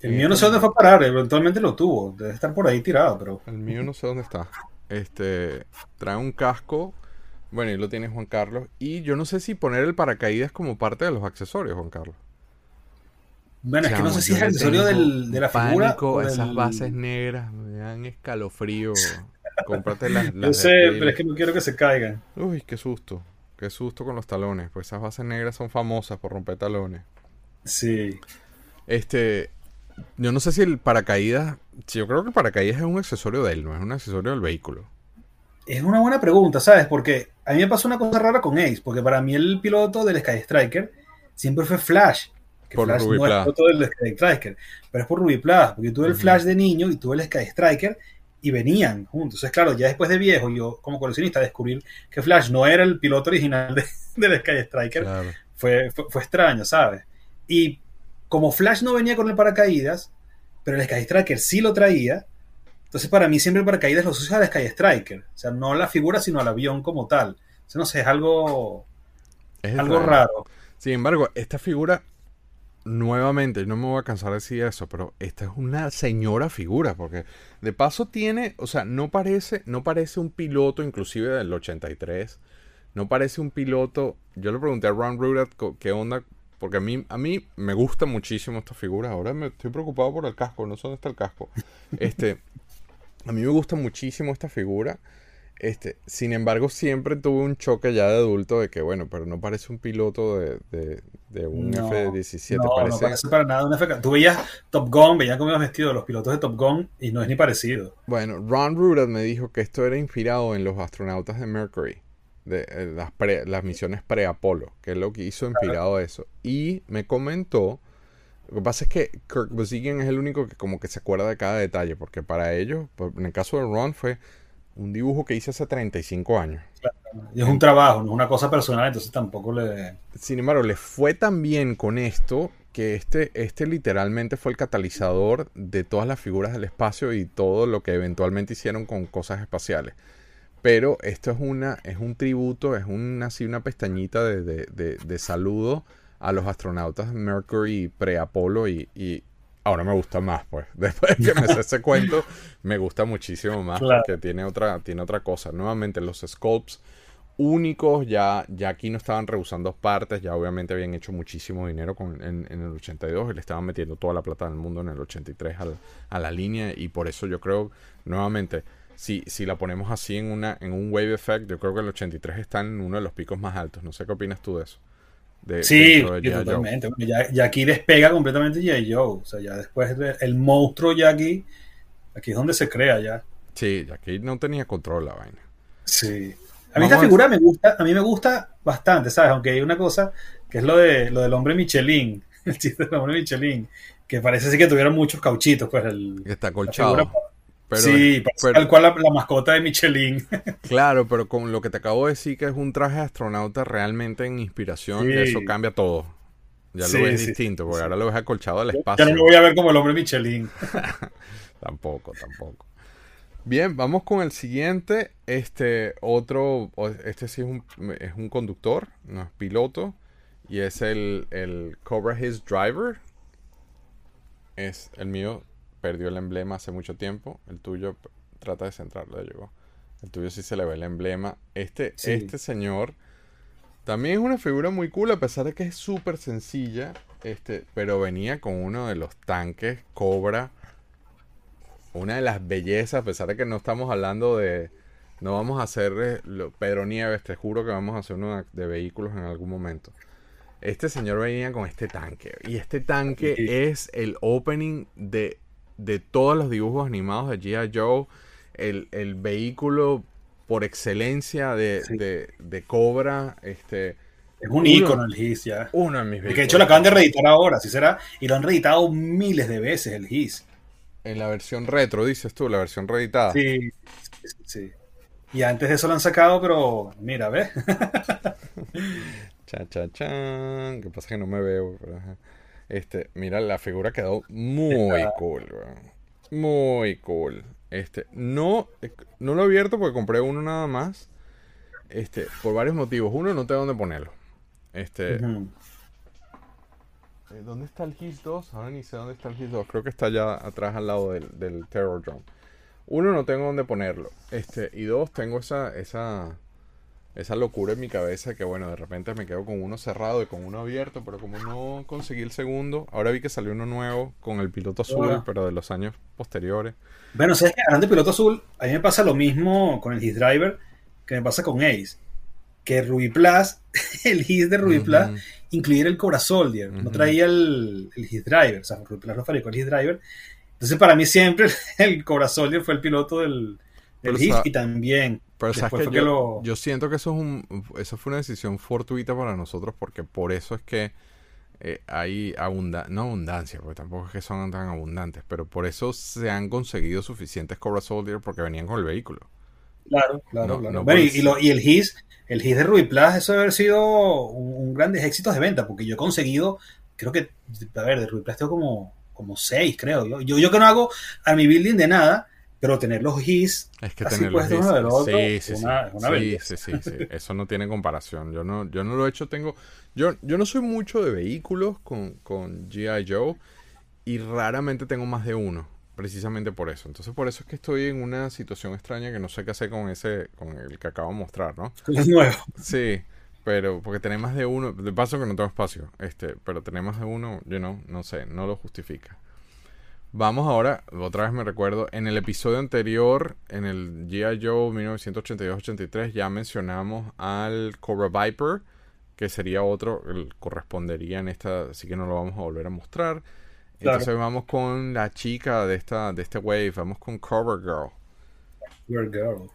El mío no sé dónde fue a parar, eventualmente lo tuvo. Debe estar por ahí tirado, pero. El mío no sé dónde está. Este trae un casco. Bueno, y lo tiene Juan Carlos. Y yo no sé si poner el paracaídas como parte de los accesorios, Juan Carlos. Bueno, es que no sé si es el accesorio del- de la figura. o a esas del- bases negras. Me dan escalofrío. Cómprate las, las Yo sé, pero es que no quiero que se caigan. Uy, qué susto. Qué susto con los talones. Pues esas bases negras son famosas por romper talones. Sí. Este, yo no sé si el paracaídas, yo creo que el paracaídas es un accesorio de él, no es un accesorio del vehículo. Es una buena pregunta, ¿sabes? Porque a mí me pasó una cosa rara con Ace, porque para mí el piloto del Sky Striker siempre fue Flash. Que Por Flash Ruby no es piloto del Sky Striker, pero es por Ruby Plus, porque yo tuve el. Flash de niño y tuve el Sky Striker y venían juntos. Entonces, claro, ya después de viejo, yo como coleccionista descubrir que Flash no era el piloto original de- del Sky Striker, Claro. fue, fue, fue extraño, ¿sabes? Y como Flash no venía con el paracaídas, pero el Sky Striker sí lo traía, entonces para mí siempre el paracaídas lo asocio al Sky Striker. O sea, no a la figura, sino al avión como tal. O sea, no sé, es algo, Es algo raro. Sin embargo, esta figura, nuevamente, no me voy a cansar de decir eso, pero esta es una señora figura, porque de paso tiene, o sea, no parece, no parece un piloto inclusive del 83, no parece un piloto, yo le pregunté a Ron Rudat qué onda, porque a mí, a mí me gusta muchísimo esta figura, ahora me estoy preocupado por el casco, no sé dónde está el casco. Este, a mí me gusta muchísimo esta figura. Este, sin embargo, siempre tuve un choque ya de adulto de que, bueno, pero no parece un piloto de, de- de un No, F-17, no, no parece... parece para nada una FK. Tú veías Top Gun, veían cómo iban vestidos los pilotos de Top Gun y no es ni parecido. Bueno, Ron Rudat me dijo que esto era inspirado en los astronautas de Mercury, de eh, las, pre- las misiones pre-Apolo, que es lo que hizo inspirado a eso. Y me comentó, lo que pasa es que Kirk Basigian es el único que como que se acuerda de cada detalle, porque para ellos, en el caso de Ron, fue un dibujo que hice hace 35 años. Y es un trabajo, no es una cosa personal, entonces tampoco le... Sin embargo, le fue tan bien con esto que este, este literalmente fue el catalizador de todas las figuras del espacio y todo lo que eventualmente hicieron con cosas espaciales. Pero esto es una, es un tributo, es una, así una pestañita de, de- de- de saludo a los astronautas Mercury pre-Apolo y, y ahora me gusta más, pues. Después de que me sé ese cuento, me gusta muchísimo más Claro. porque tiene otra, tiene otra cosa. Nuevamente, los sculpts únicos, ya, ya aquí no estaban rehusando partes, ya obviamente habían hecho muchísimo dinero con, en, en el 82 y le estaban metiendo toda la plata del mundo en el 83 al- a la línea y por eso yo creo, nuevamente, si, si la ponemos así en, una, en un wave effect, yo creo que el 83 está en uno de los picos más altos. No sé qué opinas tú de eso. De, Sí, de totalmente. Bueno, ya, ya aquí despega completamente G.I. Joe. O sea, ya después de- el monstruo ya aquí, aquí es donde se crea ya. Sí, aquí no tenía control la vaina. Sí. A mí Vamos esta a- figura me gusta, a mí me gusta bastante, ¿sabes? Aunque hay una cosa que es lo de lo del hombre Michelin, el chiste del hombre Michelin, que parece así que tuvieron muchos cauchitos, pues el Que está colchado. figura- Pero, sí, pero- tal cual la, la mascota de Michelin. Claro, pero con lo que te acabo de decir que es un traje de astronauta realmente en inspiración, Sí. eso cambia todo. Ya Sí, lo ves sí, distinto, porque ahora lo ves acolchado al Ya espacio. no me voy a ver como el hombre Michelin. Tampoco, tampoco. Bien, vamos con el siguiente. Este otro, este sí es un, es un conductor, no es piloto. Y es el, el Cobra His Driver. Es el mío, perdió el emblema hace mucho tiempo. El tuyo trata de centrarlo, ya llegó. El tuyo sí se le ve el emblema. Este, Sí. este señor también es una figura muy cool, a pesar de que es súper sencilla. Este, pero venía con uno de los tanques Cobra una de las bellezas, a pesar de que no estamos hablando de. No vamos a hacer eh, lo- Pedro Nieves, te juro que vamos a hacer uno de, de vehículos en algún momento. Este señor venía con este tanque. Y este tanque Sí. es el opening de, de todos los dibujos animados de G.I. Joe. El, el vehículo por excelencia de, Sí. de, de Cobra. Este, Es un Uno. ícono el His ya. uno de mis vehículos. que de hecho lo acaban de reeditar ahora, así será. Y lo han reeditado miles de veces el His. En la versión retro, dices tú, la versión reeditada. Sí, sí, sí. Y antes de eso lo han sacado, pero mira, ¿ves? Cha, cha, chan. Que pasa que no me veo. pero. Este, mira, la figura quedó muy cool, weón. Muy cool. Este, no, no lo he abierto porque compré uno nada más. Este, por varios motivos. Uno, no tengo dónde ponerlo. Este, eh, ¿dónde está el His 2? Ahora ni sé dónde está el His 2. Creo que está allá atrás al lado del, del Terror Drone. Uno, no tengo dónde ponerlo. Este, y dos, tengo esa, esa, esa locura en mi cabeza que, bueno, de repente me quedo con uno cerrado y con uno abierto, pero como no conseguí el segundo, ahora vi que salió uno nuevo con el piloto azul, pero de los años posteriores. Bueno, ¿sabes qué? Hablando de piloto azul, a mí me pasa lo mismo con el His Driver que me pasa con Ace. que Ruby Plus, el hit de Ruby. Plus, incluir el Cobra Soldier, no traía el, el hit driver, o sea, Ruby Plus no fabricó el hit driver. Entonces, para mí siempre el Cobra Soldier fue el piloto del, del sa- y también Pero sabes que yo, que lo... yo siento que eso es un, eso fue una decisión fortuita para nosotros porque por eso es que eh, hay abundancia, no abundancia, porque tampoco es que son tan abundantes, pero por eso se han conseguido suficientes Cobra Soldier porque venían con el vehículo. Claro, claro, No, claro. no Bueno, y, lo- y el HIS, el HIS de Ruby Plus, eso debe haber sido un, un grandes éxitos de venta, porque yo he conseguido, creo que, a ver, de Ruby Plus tengo como, como seis, creo. Yo, yo, yo que no hago a mi building de nada, pero tener los HIS Es que así tener los puestos uno del otro, sí, una- una sí, sí, sí, sí. Eso no tiene comparación. Yo no, yo no lo he hecho, tengo, yo, yo no soy mucho de vehículos con, con G.I. Joe y raramente tengo más de uno, precisamente por eso. Entonces por eso es que estoy en una situación extraña que no sé qué hacer con ese, con el que acabo de mostrar, ¿no? Es nuevo. Sí, pero porque tener más de uno, de paso que no tengo espacio, este, pero tener más de uno, yo no, no sé, no lo justifica. Vamos ahora, otra vez me recuerdo, en el episodio anterior, en el G.I. Joe 1982-83, ya mencionamos al Cobra Viper, que sería otro, el correspondería en esta, así que no lo vamos a volver a mostrar. Claro. Entonces vamos con la chica de esta, de este wave, vamos con Cobra Girl. Your girl.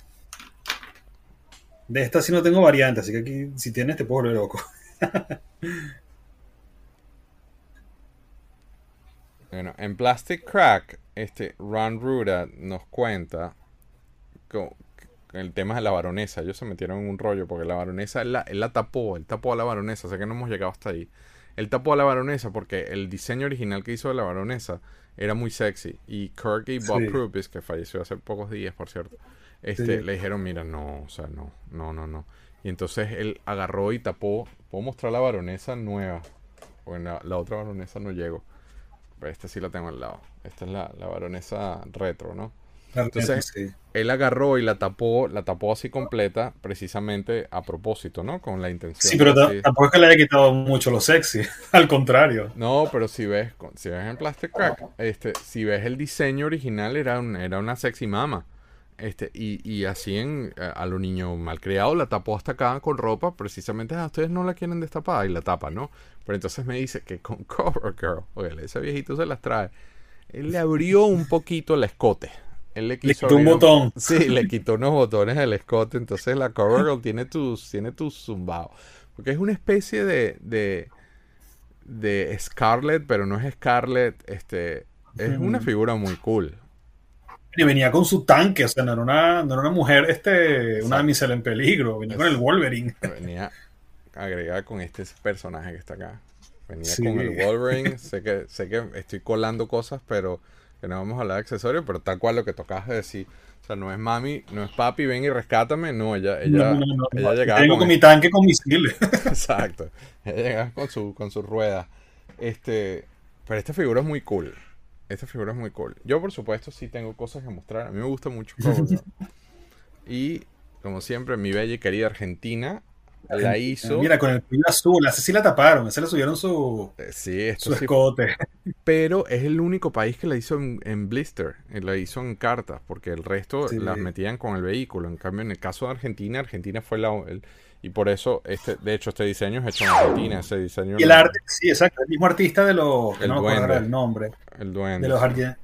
De esta sí no tengo variante, así que aquí, si tienes, te puedo volver loco. Bueno, en Plastic Crack, este Ron Ruda nos cuenta con, con el tema de la baronesa. Ellos se metieron en un rollo porque la baronesa, él la, él la tapó, él tapó a la baronesa, sé que no hemos llegado hasta ahí. Él tapó a la baronesa porque el diseño original que hizo de la baronesa era muy sexy. Y Kirk y Bob Sí. Que falleció hace pocos días, por cierto, este, Sí. le dijeron, mira, no, o sea, no, no, no, no. Y entonces él agarró y tapó, puedo mostrar la baronesa nueva, la, la otra baronesa no llegó. Pero esta sí la tengo al lado. Esta es la, la baronesa retro, ¿no? Entonces- Sí. Él agarró y la tapó, la tapó así completa, precisamente a propósito, ¿no? Con la intención. Sí, pero así- tampoco es que le haya quitado mucho lo sexy, al contrario. No, pero si ves, si ves en Plastic Crack, este, si ves el diseño original era, un- era una sexy mama. Este, y, y así en, a, a lo niño malcriado la tapó hasta acá con ropa, precisamente a ustedes no la quieren destapada y la tapa, ¿no? Pero entonces me dice que con Cover Girl, oye, ese viejito se las trae. Él le abrió un poquito el escote. Él le Le quiso quitó un botón. Sí, le quitó unos botones del escote. Entonces la Cover Girl tiene tus, tiene tus zumbados. Porque es una especie de, de, de Scarlett, pero no es Scarlett. Este, es una figura muy cool. Y venía con su tanque, o sea, no era una, no era una mujer, este, una damisela en peligro, venía con el Wolverine. Venía agregada con este personaje que está acá. Venía Sí. con el Wolverine. sé que, sé que estoy colando cosas, pero que no vamos a hablar de accesorios, pero tal cual lo que tocabas de decir. O sea, no es mami, no es papi, ven y rescátame. No, ella, ella, No, no, no, ella llegaba Vengo con con mi tanque con misiles. Exacto. Ella llegaba con su, con su rueda. Este, pero esta figura es muy cool. Esta figura es muy cool. Yo, por supuesto, sí tengo cosas que mostrar. A mí me gusta mucho Cobra. Y, como siempre, mi bella y querida Argentina la hizo. Mira, con el cuello azul, esa sí la taparon, esa le subieron su, Eh, Sí, esto su sí. escote. Pero es el único país que la hizo en, en blister. eh, La hizo en cartas. Porque el resto Sí. las metían con el vehículo. En cambio, en el caso de Argentina, Argentina fue la. el- y por eso, este, de hecho, este diseño es hecho en Argentina. Ese diseño Y el arte, sí, exacto, el mismo artista de los, El no me acuerdo duende. ahora el nombre, El duende. de los. Argent,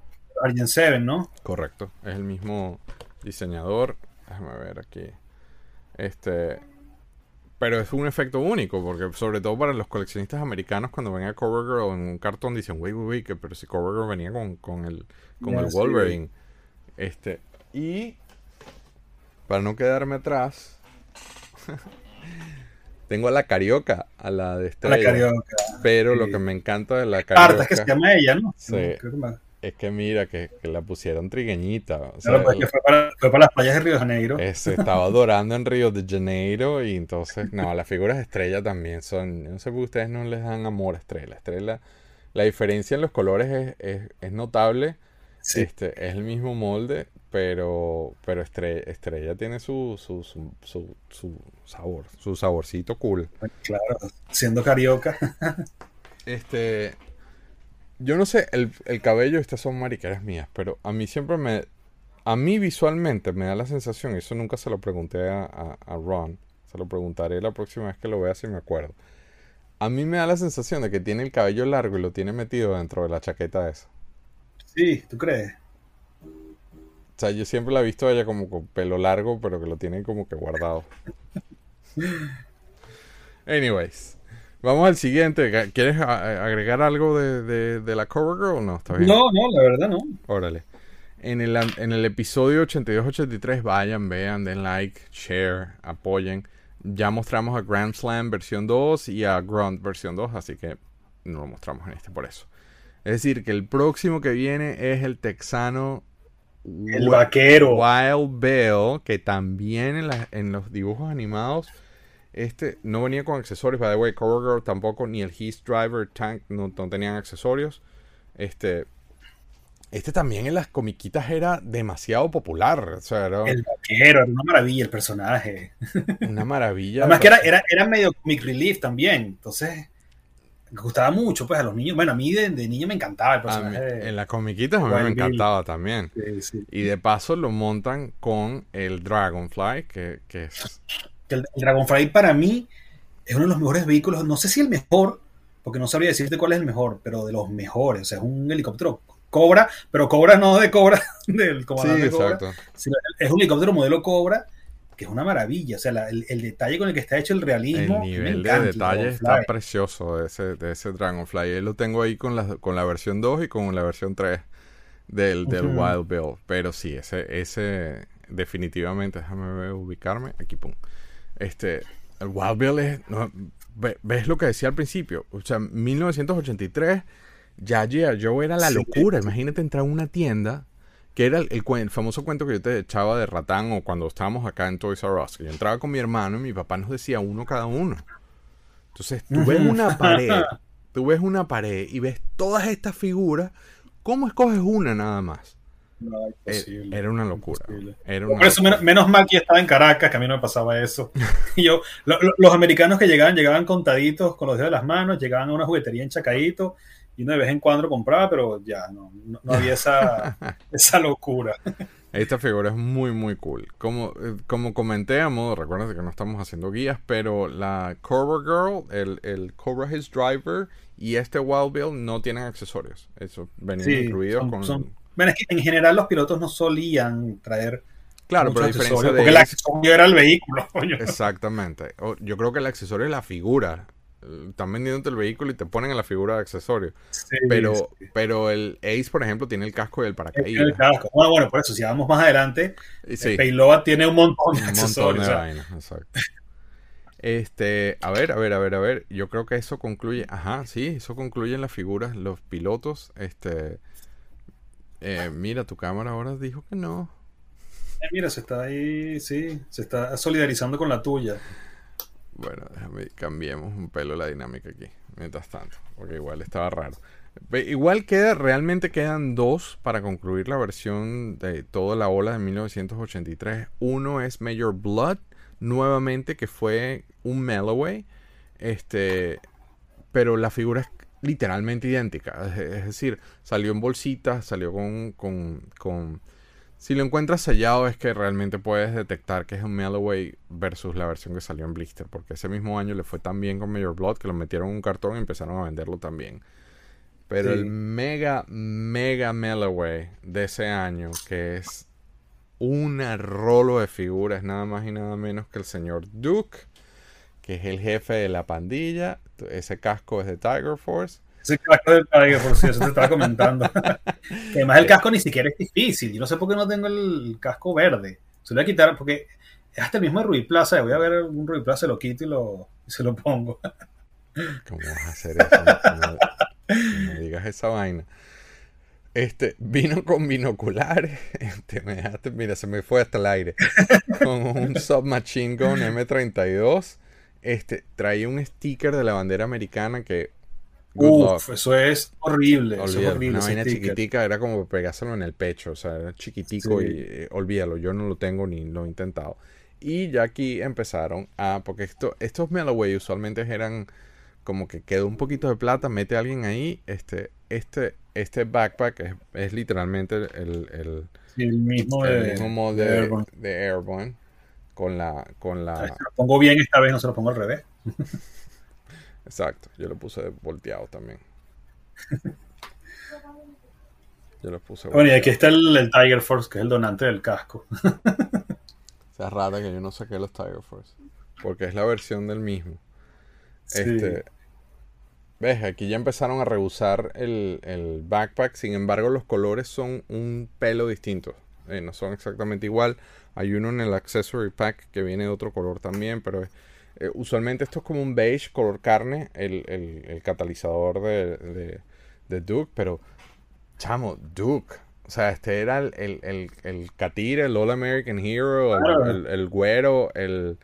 Argent Seven, ¿no? Correcto. Es el mismo diseñador. Déjame ver aquí. Este. Pero es un efecto único, porque sobre todo para los coleccionistas americanos, cuando ven a Cover Girl en un cartón, dicen, wey, wey, wey, que pero si Cover Girl venía con, con el, con el sí. Wolverine. Este. Y. Para no quedarme atrás. tengo a la carioca, a la de La estrella. carioca. Pero lo que me encanta de la carioca Cartas que se llama ella, ¿no? Sí. Es que mira, que, que la pusieron trigueñita. O sea, Claro, pues, que fue, para, fue para las playas de Río de Janeiro. Se estaba adorando en Río de Janeiro y entonces, no, las figuras de estrella también son, no sé por qué ustedes no les dan amor a estrella. Estrella, la diferencia en los colores es, es, es notable, Sí, este, es el mismo molde, pero, pero estrella, estrella tiene su, su, su, su, su sabor, su saborcito cool. claro, siendo carioca. Este, yo no sé, el, el cabello, estas son mariqueras mías, pero a mí siempre me, a mí visualmente me da la sensación, y eso nunca se lo pregunté a, a, a Ron, Se lo preguntaré la próxima vez que lo vea si me acuerdo. A mí me da la sensación de que tiene el cabello largo y lo tiene metido dentro de la chaqueta esa. Sí, ¿tú crees? O sea, yo siempre la he visto a ella como con pelo largo, pero que lo tiene como que guardado. Anyways. Vamos al siguiente. ¿Quieres agregar algo de, de, la Covergirl o no? ¿Está bien? No, no, la verdad no. Órale. En el, en el episodio 82-83, vayan, vean, den like, share, apoyen. Ya mostramos a Grand Slam versión 2 y a Grunt versión 2, así que no lo mostramos en este por eso. Es decir, que el próximo que viene es el texano el vaquero Wild Bill, que también en, en los dibujos animados este no venía con accesorios, by the way, Covergirl tampoco, ni el Heat Driver Tank no, tenían accesorios. Este, este también en las comiquitas era demasiado popular. El vaquero, era una maravilla el personaje. Una maravilla. Además que era, era, medio comic relief también. Entonces, gustaba mucho pues a los niños. Bueno, a mí de, niño me encantaba el personaje. en las comiquitas a mí me encantaba también. Y de paso lo montan con el Dragonfly, que, que es el, Dragonfly para mí es uno de los mejores vehículos, no sé si el mejor, porque no sabría decirte cuál es el mejor, pero de los mejores. O sea, es un helicóptero Cobra, pero Cobra no de Cobra, del comandante Cobra, es un helicóptero modelo Cobra que es una maravilla. O sea, el, detalle con el que está hecho el realismo. El nivel de detalle está precioso de ese, de ese Dragonfly. Yo lo tengo ahí con la, con la versión 2 y con la versión 3 del, del Wild Bill. Pero sí, ese, ese definitivamente, déjame ubicarme. Aquí, pum. Este, el Wild Bill es. ¿Ves lo que decía al principio? O sea, 1983, ya G.I. Joe era la locura. Imagínate entrar a una tienda, que era el, famoso cuento que yo te echaba de Ratán o cuando estábamos acá en Toys R Us. Que yo entraba con mi hermano y mi papá nos decía uno cada uno. Entonces, tú ves una pared, tú ves una pared y ves todas estas figuras. ¿Cómo escoges una nada más? Eh, era una locura. Por eso, menos, mal que estaba en Caracas, que a mí no me pasaba eso. y yo, los americanos que llegaban, llegaban contaditos con los dedos de las manos, llegaban a una juguetería en Chacadito y uno de vez en cuando compraba, pero ya no, no, había esa, esa locura. Esta figura es muy, muy cool. Como, eh, como comenté a modo, recuerden que no estamos haciendo guías, pero la Cobra Girl, el, el Cobra His Driver y este Wild Bill no tienen accesorios. Eso venía incluido con. Bueno, es que en general los pilotos no solían traer. Claro, pero diferencia de. Porque el accesorio era el vehículo, coño. Exactamente. Yo creo que el accesorio es la figura. Están vendiéndote el vehículo y te ponen en la figura de accesorio. pero, pero el Ace, por ejemplo, tiene el casco y el paracaídas. El casco. Bueno, bueno, por eso, si vamos más adelante, el Payload tiene un montón de un accesorios. Montón de vainas, exacto. Este, a ver, a ver, a ver, a ver. Yo creo que eso concluye. Ajá, sí, eso concluye en las figuras, los pilotos. Este eh, mira, tu cámara ahora dijo que no. Eh, mira, se está ahí, sí, se está solidarizando con la tuya. Bueno, déjame, cambiemos un pelo la dinámica aquí, mientras tanto, porque igual estaba raro. Igual queda, realmente quedan dos para concluir la versión de toda la ola de 1983. Uno es Major Blood, nuevamente, que fue un Melloway. Este, pero la figura es literalmente idéntica. Es, decir, salió en bolsitas, salió con, con, Si lo encuentras sellado es que realmente puedes detectar que es un Melloway versus la versión que salió en blister. Porque ese mismo año le fue tan bien con Major Blood que lo metieron en un cartón y empezaron a venderlo también. Pero el mega, mega Melloway de ese año, que es una rolo de figuras, nada más y nada menos que el señor Duke que es el jefe de la pandilla. Ese casco es de Tiger Force. Ese casco es de Tiger Force, eso te estaba comentando. además el casco ni siquiera es difícil. Yo no sé por qué no tengo el casco verde. Se lo voy a quitar porque es hasta el mismo Rui Plaza. Voy a ver un Rui Plaza, lo quito y, lo, se lo pongo. ¿Cómo vas a hacer eso? No, digas esa vaina. Este, vino con binoculares. Este, me dejaste, mira, se me fue hasta el aire. Con un Submachine Gun M32 este, traía un sticker de la bandera americana que. Uf, eso es horrible. Eso es horrible una vaina chiquitica, era como pegárselo en el pecho, o sea, era chiquitico y eh, olvídalo, yo no lo tengo ni lo he intentado. Y ya aquí empezaron a, porque esto, estos Melloway usualmente eran como que quedó un poquito de plata, mete a alguien ahí, este, este, este backpack es, literalmente el, el, mismo, el mismo de, Airborne con la... Con la... lo pongo bien esta vez, no se lo pongo al revés. Exacto, yo lo puse volteado también. Yo lo puse Bueno, y aquí está el, el, Tiger Force, que es el donante del casco. Esa rara que yo no saqué los Tiger Force. Porque es la versión del mismo. Sí. Este, Ves, aquí ya empezaron a rehusar el, el, backpack. Sin embargo, los colores son un pelo distinto. Eh, no son exactamente igual. Hay uno en el accessory pack que viene de otro color también, pero eh, usualmente esto es como un beige color carne, el, el, el catalizador de, de, de, Duke, pero chamo, Duke. O sea, este era el, el, el, el Katir, el All American Hero, el, el, güero, el,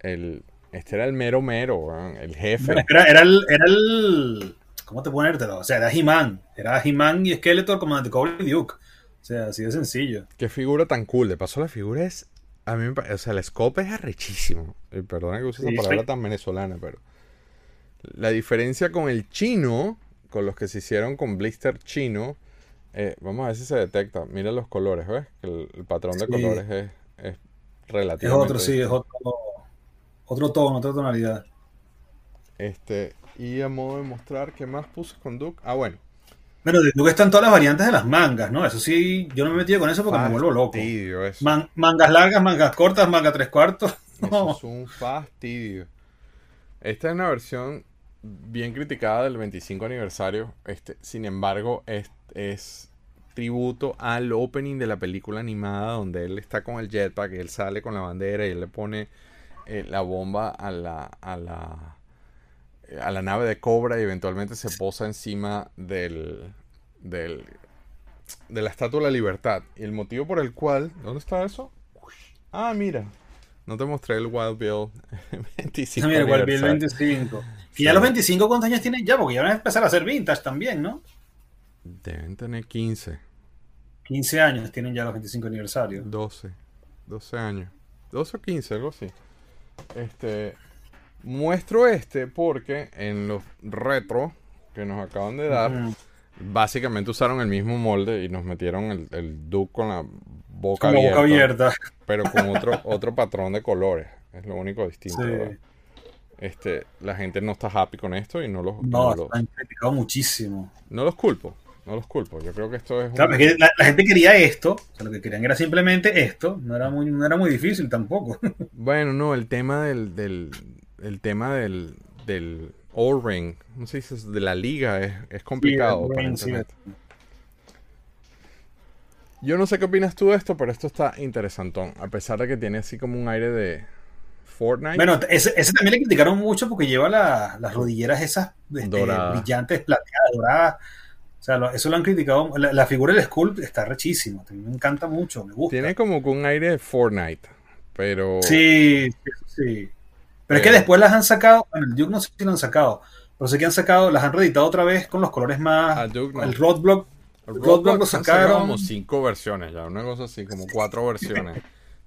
el, este era el mero mero, el jefe. Era, era, el, era el. ¿Cómo te ponértelo? O sea, era He-Man. Era He-Man y Skeletor, comandante Cobra y Duke. O sea, así de sencillo. Qué figura tan cool. De paso, la figura es. A mí me O sea, el scope es arrechísimo. Y perdona que use esa palabra tan venezolana, pero. La diferencia con el chino, con los que se hicieron con blister chino. Eh, vamos a ver si se detecta. Mira los colores, ¿ves? El, el patrón de sí. colores es, es relativamente. Es otro, sí, es otro, otro tono, otra tonalidad. Este, y a modo de mostrar, ¿qué más puse con Duke? Ah, bueno. Bueno, de Duke están todas las variantes de las mangas, ¿no? Eso sí, yo no me he metido con eso porque fastidio, me vuelvo loco. Eso. Man, mangas largas, mangas cortas, mangas tres cuartos. Eso es un fastidio. Esta es una versión bien criticada del 25 aniversario. Este, sin embargo, es, es tributo al opening de la película animada donde él está con el jetpack, él sale con la bandera y él le pone eh, la bomba a la, a la a la nave de Cobra y eventualmente se posa encima del, del de la Estatua de la Libertad. Y el motivo por el cual... ¿Dónde está eso? Ah, mira. No te mostré el Wild Bill 25. Ah, mira, el Wild Bill 25. Y sí. ya los 25, ¿cuántos años tienen ya? Porque ya van a empezar a hacer vintage también, ¿no? Deben tener 15. 15 años tienen ya los 25 aniversarios. 12. 12 años. 12 o 15, algo así. Este, muestro este porque en los retro que nos acaban de dar, básicamente usaron el mismo molde y nos metieron el, el Duke con la boca abierta, boca abierta. pero con otro, otro patrón de colores. Es lo único distinto. Este, la gente no está happy con esto y no los, No, no han criticado muchísimo. no los culpo. No los culpo. Yo creo que esto es. un- Claro, es que la, la gente quería esto, o sea, lo que querían era simplemente esto, no era muy, no era muy difícil tampoco. Bueno, no, el tema del, del el tema del, del O-Ring, no sé si es de la liga, es, es complicado. Sí, para sí. internet. Yo no sé qué opinas tú de esto, pero esto está interesantón. A pesar de que tiene así como un aire de Fortnite. Bueno, ese, ese también le criticaron mucho porque lleva la- las rodilleras esas este, brillantes, plateadas, doradas. O sea, eso lo han criticado. La, la figura del Skull está rechísima. Me encanta mucho, me gusta. Tiene como un aire de Fortnite. Pero. Sí, sí, Pero es que Pero- después las han sacado, bueno, el Duke no sé si lo han sacado, pero sé que han sacado, las han reeditado otra vez con los colores más. Ah, Duke no. El Roadblock, El Roadblock lo sacaron. como cinco versiones ya, una cosa así, como cuatro versiones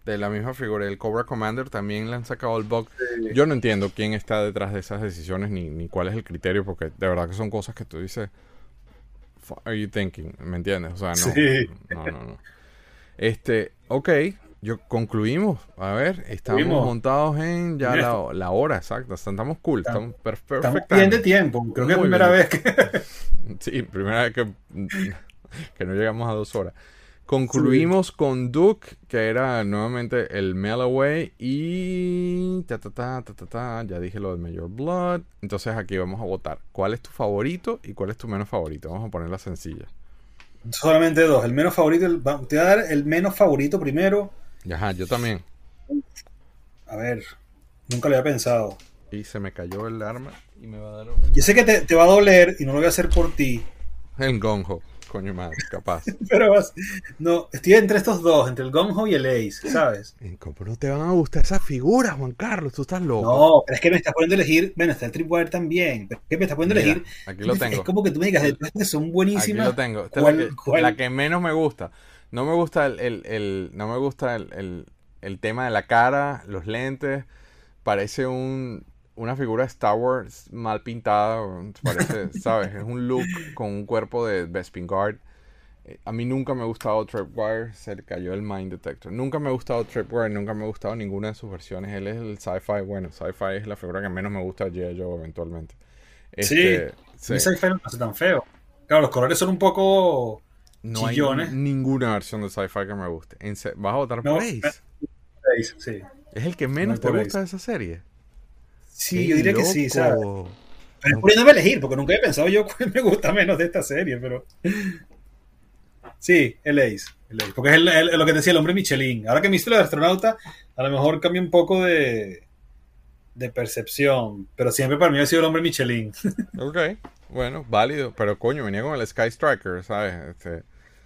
de la misma figura. El Cobra Commander también le han sacado el bug. Yo no entiendo quién está detrás de esas decisiones ni, ni cuál es el criterio, porque de verdad que son cosas que tú dices, "Fuck are you thinking? ¿Me entiendes? O sea, no. Sí. No, no, no. Este, ok, yo concluimos. A ver, estamos Concluimos. montados en ya la, la hora exacta. Estamos cool, estamos per- Estamos perfectamente. bien de tiempo. Creo que es primera bien. vez que. Sí, primera vez que, que no llegamos a dos horas. Concluimos con Duke, que era nuevamente el Melloway y ta, ta, ta, ta, ta, ta, ya dije lo del Major Blood. Entonces aquí vamos a votar. ¿Cuál es tu favorito y cuál es tu menos favorito? Vamos a ponerla sencilla. Solamente dos. El menos favorito. el- te voy a dar el menos favorito primero. Ajá, yo también. A ver, nunca lo había pensado. Y se me cayó el arma y me va a dar Yo sé que te, te va a doler y no lo voy a hacer por ti. el gonjo. Coño madre, capaz. Pero vas- no, estoy entre estos dos, entre el Gonjo y el Ace, ¿sabes? ¿Cómo no te van a gustar esas figuras, Juan Carlos? Tú estás loco. No, pero es que me estás poniendo a elegir. Bueno, está el Tripwire también. Pero es que me estás poniendo a elegir. aquí lo tengo. Es como que tú me digas, que son Aquí buenísimas. lo tengo. Esta ¿cuál- es la que, la que menos me gusta. No me gusta el, el- el- no me gusta el, el- el tema de la cara, los lentes. Parece un, una figura de Star Wars mal pintada. Parece, ¿sabes? Es un look con un cuerpo de Bespin Guard. Eh, A mí nunca me ha gustado Tripwire, se le cayó el Mind Detector. Nunca me ha gustado Tripwire, nunca me ha gustado ninguna de sus versiones. Él es el sci-fi, bueno, sci-fi es la figura que menos me gusta de G.I. Joe eventualmente. Este, sí, sci-fi no hace tan feo. Claro, los colores son un poco no hay ninguna versión de sci-fi que me guste. ¿Vas a votar No, por Ace? Ace, Sí, ¿Es el que menos te gusta de esa serie? sí ¡Qué yo diría que sí, ¿sabes? Pero es a elegir, porque nunca he pensado yo cuál me gusta menos de esta serie, pero. Sí, el Ace. el Ace, porque es el- el- lo que decía el hombre Michelin. Ahora que me hice lo de astronauta, a lo mejor cambia un poco de, de percepción. Pero siempre para mí ha sido el hombre Michelin. Ok, bueno, válido. Pero coño, venía con el Sky Striker, ¿sabes? Este,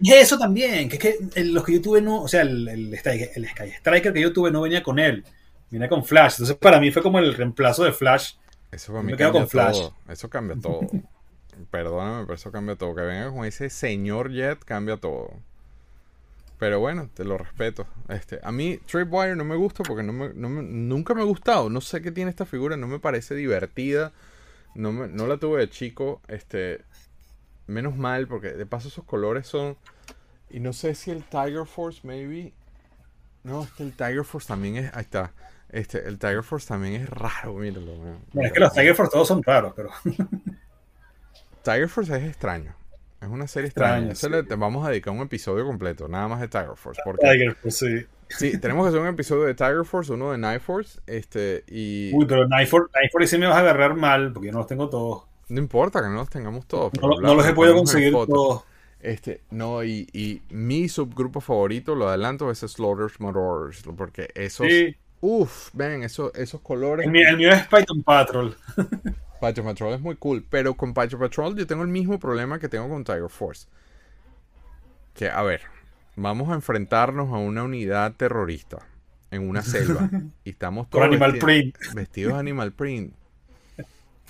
eso también, que es que el- los que yo tuve no. O sea, el, el, Sky- el Sky Striker que yo tuve no venía con él. Venía con Flash. Entonces para mí fue como el reemplazo de Flash. Eso para Me mí cambia con Flash. todo. Eso cambia todo. Perdóname, pero eso cambia todo. Que venga con ese señor Jet cambia todo. Pero bueno, te lo respeto. Este, a mí Tripwire no me gusta porque no me, no me- nunca me ha gustado. No sé qué tiene esta figura, no me parece divertida. No, me- no la tuve de chico. Este, menos mal porque de paso esos colores son... Y no sé si el Tiger Force, maybe... No, es que el Tiger Force también es... Ahí está. Este, el Tiger Force también es raro, míralo. man. Bueno, es que los Tiger Force todos son raros, pero. Tiger Force es extraño. Es una serie extraña. Sí. le te vamos a dedicar un episodio completo, nada más de Tiger Force. Porque Tiger Force, sí. sí, tenemos que hacer un episodio de Tiger Force, uno de Night Force, este, y Uy, pero Night Force, Night Force sí me vas a agarrar mal, porque yo no los tengo todos. No importa que no los tengamos todos. No, los he podido conseguir todos. Este, no, y, y mi subgrupo favorito, lo adelanto, es Slaughters Motors, porque esos, Sí. uff, ven, esos, esos colores. El mío, el mío es Python Patrol. Pacho Patrol es muy cool, pero con Pacho Patrol yo tengo el mismo problema que tengo con Tiger Force. Que, a ver, vamos a enfrentarnos a una unidad terrorista en una selva y estamos Con todos Animal vesti- Print. vestidos Animal Print.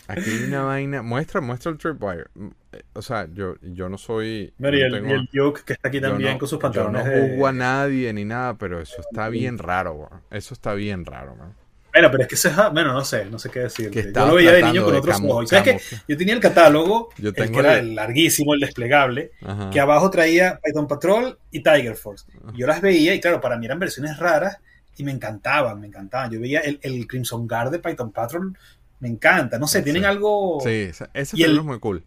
Aquí hay una vaina, muestra, muestra el Tripwire. Mm, eh, O sea, yo, yo no soy... Mira, y yo el, no tengo- y el Duke que está aquí yo también no- con sus Yo pantalones no de. juzgo a nadie ni nada, pero eso está bien raro, weón. Eso está bien raro, man. Bueno, pero es que ese es. Bueno, no sé, no sé qué decir. Que Yo lo veía de niño con de otros ojos. ¿Sabes qué? camufla- Yo tenía el catálogo, Yo el tengo que era el- el larguísimo, el desplegable, Ajá. que abajo traía Python Patrol y Tiger Force. Y yo las veía y, claro, para mí eran versiones raras y me encantaban, me encantaban. Yo veía el, el Crimson Guard de Python Patrol, me encanta. No sé, Sí. tienen algo. Sí, ese, Y el- es muy cool.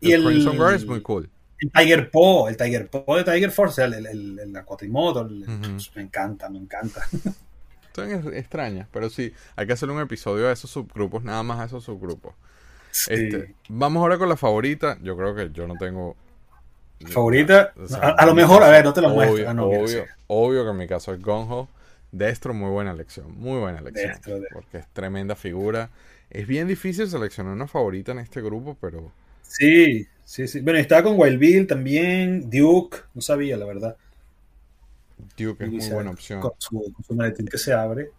y el, el- Guard es muy cool. El Tiger Paw, el Tiger Paw de Tiger Force, el, el, el, Ujú. me encanta, me encanta. Son ex- extrañas, pero sí, hay que hacer un episodio de esos subgrupos, nada más a esos subgrupos. Sí. Este, vamos ahora con la favorita. Yo creo que yo no tengo. Favorita, o sea, a, a lo mejor, a ver, no te lo obvio, muestro. Ah, no, obvio, obvio que en mi caso es Gonjo. Destro, muy buena elección. Muy buena elección. Destro, Destro. Porque es tremenda figura. Es bien difícil seleccionar una favorita en este grupo, pero. Sí, sí, sí. Bueno, estaba con Wild Bill también, Duke, no sabía, la verdad. Duke es muy buena opción. Con su, con su maletín que se abre,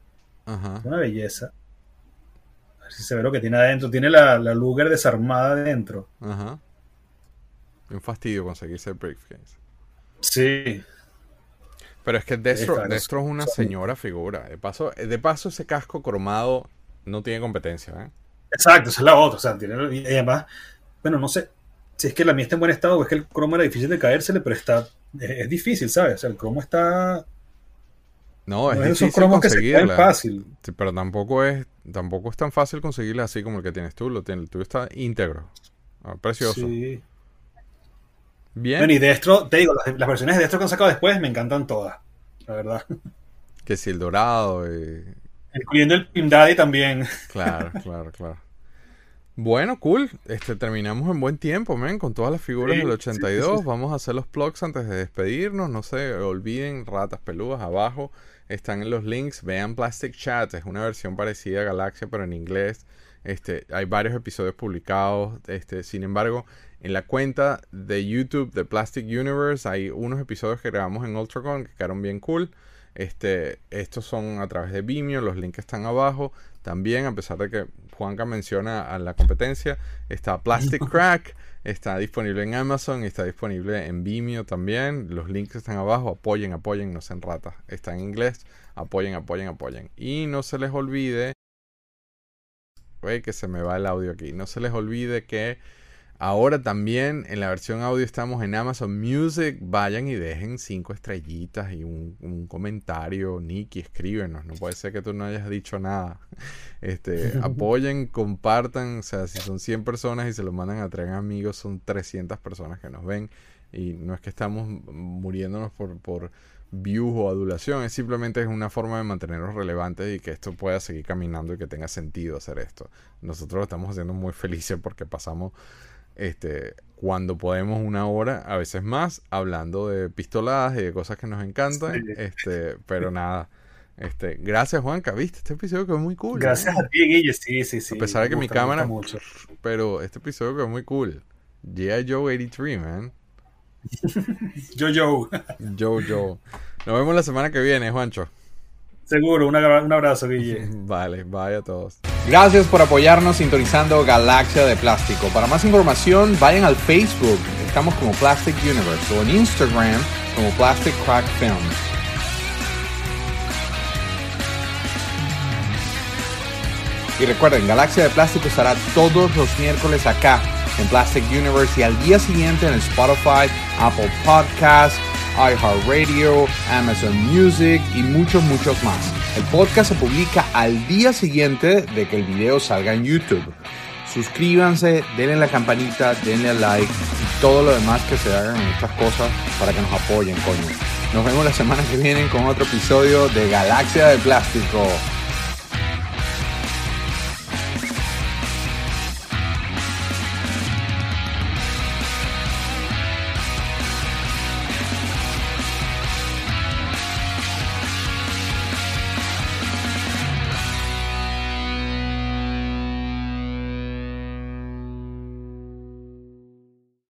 Ajá. una belleza. A ver si se ve lo que tiene adentro. Tiene la, la Luger desarmada adentro. Ajá. Un fastidio conseguirse el briefcase. Sí, Pero es que Destro, Destro es una son- señora figura. De paso, de paso, ese casco cromado no tiene competencia, ¿eh? exacto, esa es la otra. O sea, tiene, y además, bueno, no sé si es que la mía está en buen estado o es que el cromo era difícil de caérsele, pero está, es, es difícil, ¿sabes? O sea, el cromo está. No, es no difícil cromos que se fácil. Sí, pero tampoco es, tampoco es tan fácil conseguirla así como el que tienes tú. Lo tienes, el tuyo está íntegro. Ah, precioso. Sí. Bien. Bueno, y Destro, te digo, las, las versiones de Destro que han sacado después me encantan todas, la verdad. Que si el dorado. eh, Incluyendo el Pim Daddy también. Claro, claro, claro. Bueno, cool. Este, terminamos en buen tiempo, men, con todas las figuras Sí, del sí, 82. sí, sí. Vamos a hacer los plugs antes de despedirnos. No se olviden, ratas peludas abajo. Están en los links. Vean Plastic Chat. Es una versión parecida a Galaxia, pero en inglés. Este, hay varios episodios publicados. Este, sin embargo, en la cuenta de YouTube de Plastic Universe hay unos episodios que grabamos en Ultracon que quedaron bien cool. Este, estos son a través de Vimeo, los links están abajo. También, a pesar de que Juanca menciona a la competencia, está Plastic Crack, está disponible en Amazon está disponible en Vimeo también. Los links están abajo. Apoyen, apoyen, no sean ratas. Está en inglés. Apoyen, apoyen, apoyen. Y no se les olvide. Güey, que se me va el audio aquí. No se les olvide que Ahora también en la versión audio estamos en Amazon Music. Vayan y dejen cinco estrellitas y un, comentario. Nicky, escríbenos. No puede ser que tú no hayas dicho nada. Este, apoyen, compartan. O sea, si son 100 personas y se lo mandan a tres amigos, son 300 personas que nos ven. Y no es que estamos muriéndonos por, por views o adulación, es simplemente es una forma de mantenernos relevantes y que esto pueda seguir caminando y que tenga sentido hacer esto. Nosotros lo estamos haciendo muy felices porque pasamos este, cuando podemos una hora, a veces más, hablando de pistoladas y de cosas que nos encantan. Este, pero nada. Este, gracias Juanca, viste, este episodio quedó muy cool. Gracias a ti, Guille, sí, sí, sí. A pesar de que mi cámara, mucho. pero este episodio quedó muy cool. G.I. Joe 83, man. Joe Joe Joe. Nos vemos la semana que viene, Juancho. Seguro, un abrazo, Guille. Vale, bye a todos. Gracias por apoyarnos sintonizando Galaxia de Plástico. Para más información, vayan al Facebook. Estamos como Plastic Universe o en Instagram como Plastic Crack Films. Y recuerden, Galaxia de Plástico estará todos los miércoles acá en Plastic Universe y al día siguiente en Spotify, Apple Podcasts, iHeartRadio, Amazon Music y muchos, muchos más. El podcast se publica al día siguiente de que el video salga en YouTube. Suscríbanse, denle la campanita, denle like y todo lo demás que se hagan en estas cosas para que nos apoyen, coño. Nos vemos la semana que viene con otro episodio de Galaxia de Plástico.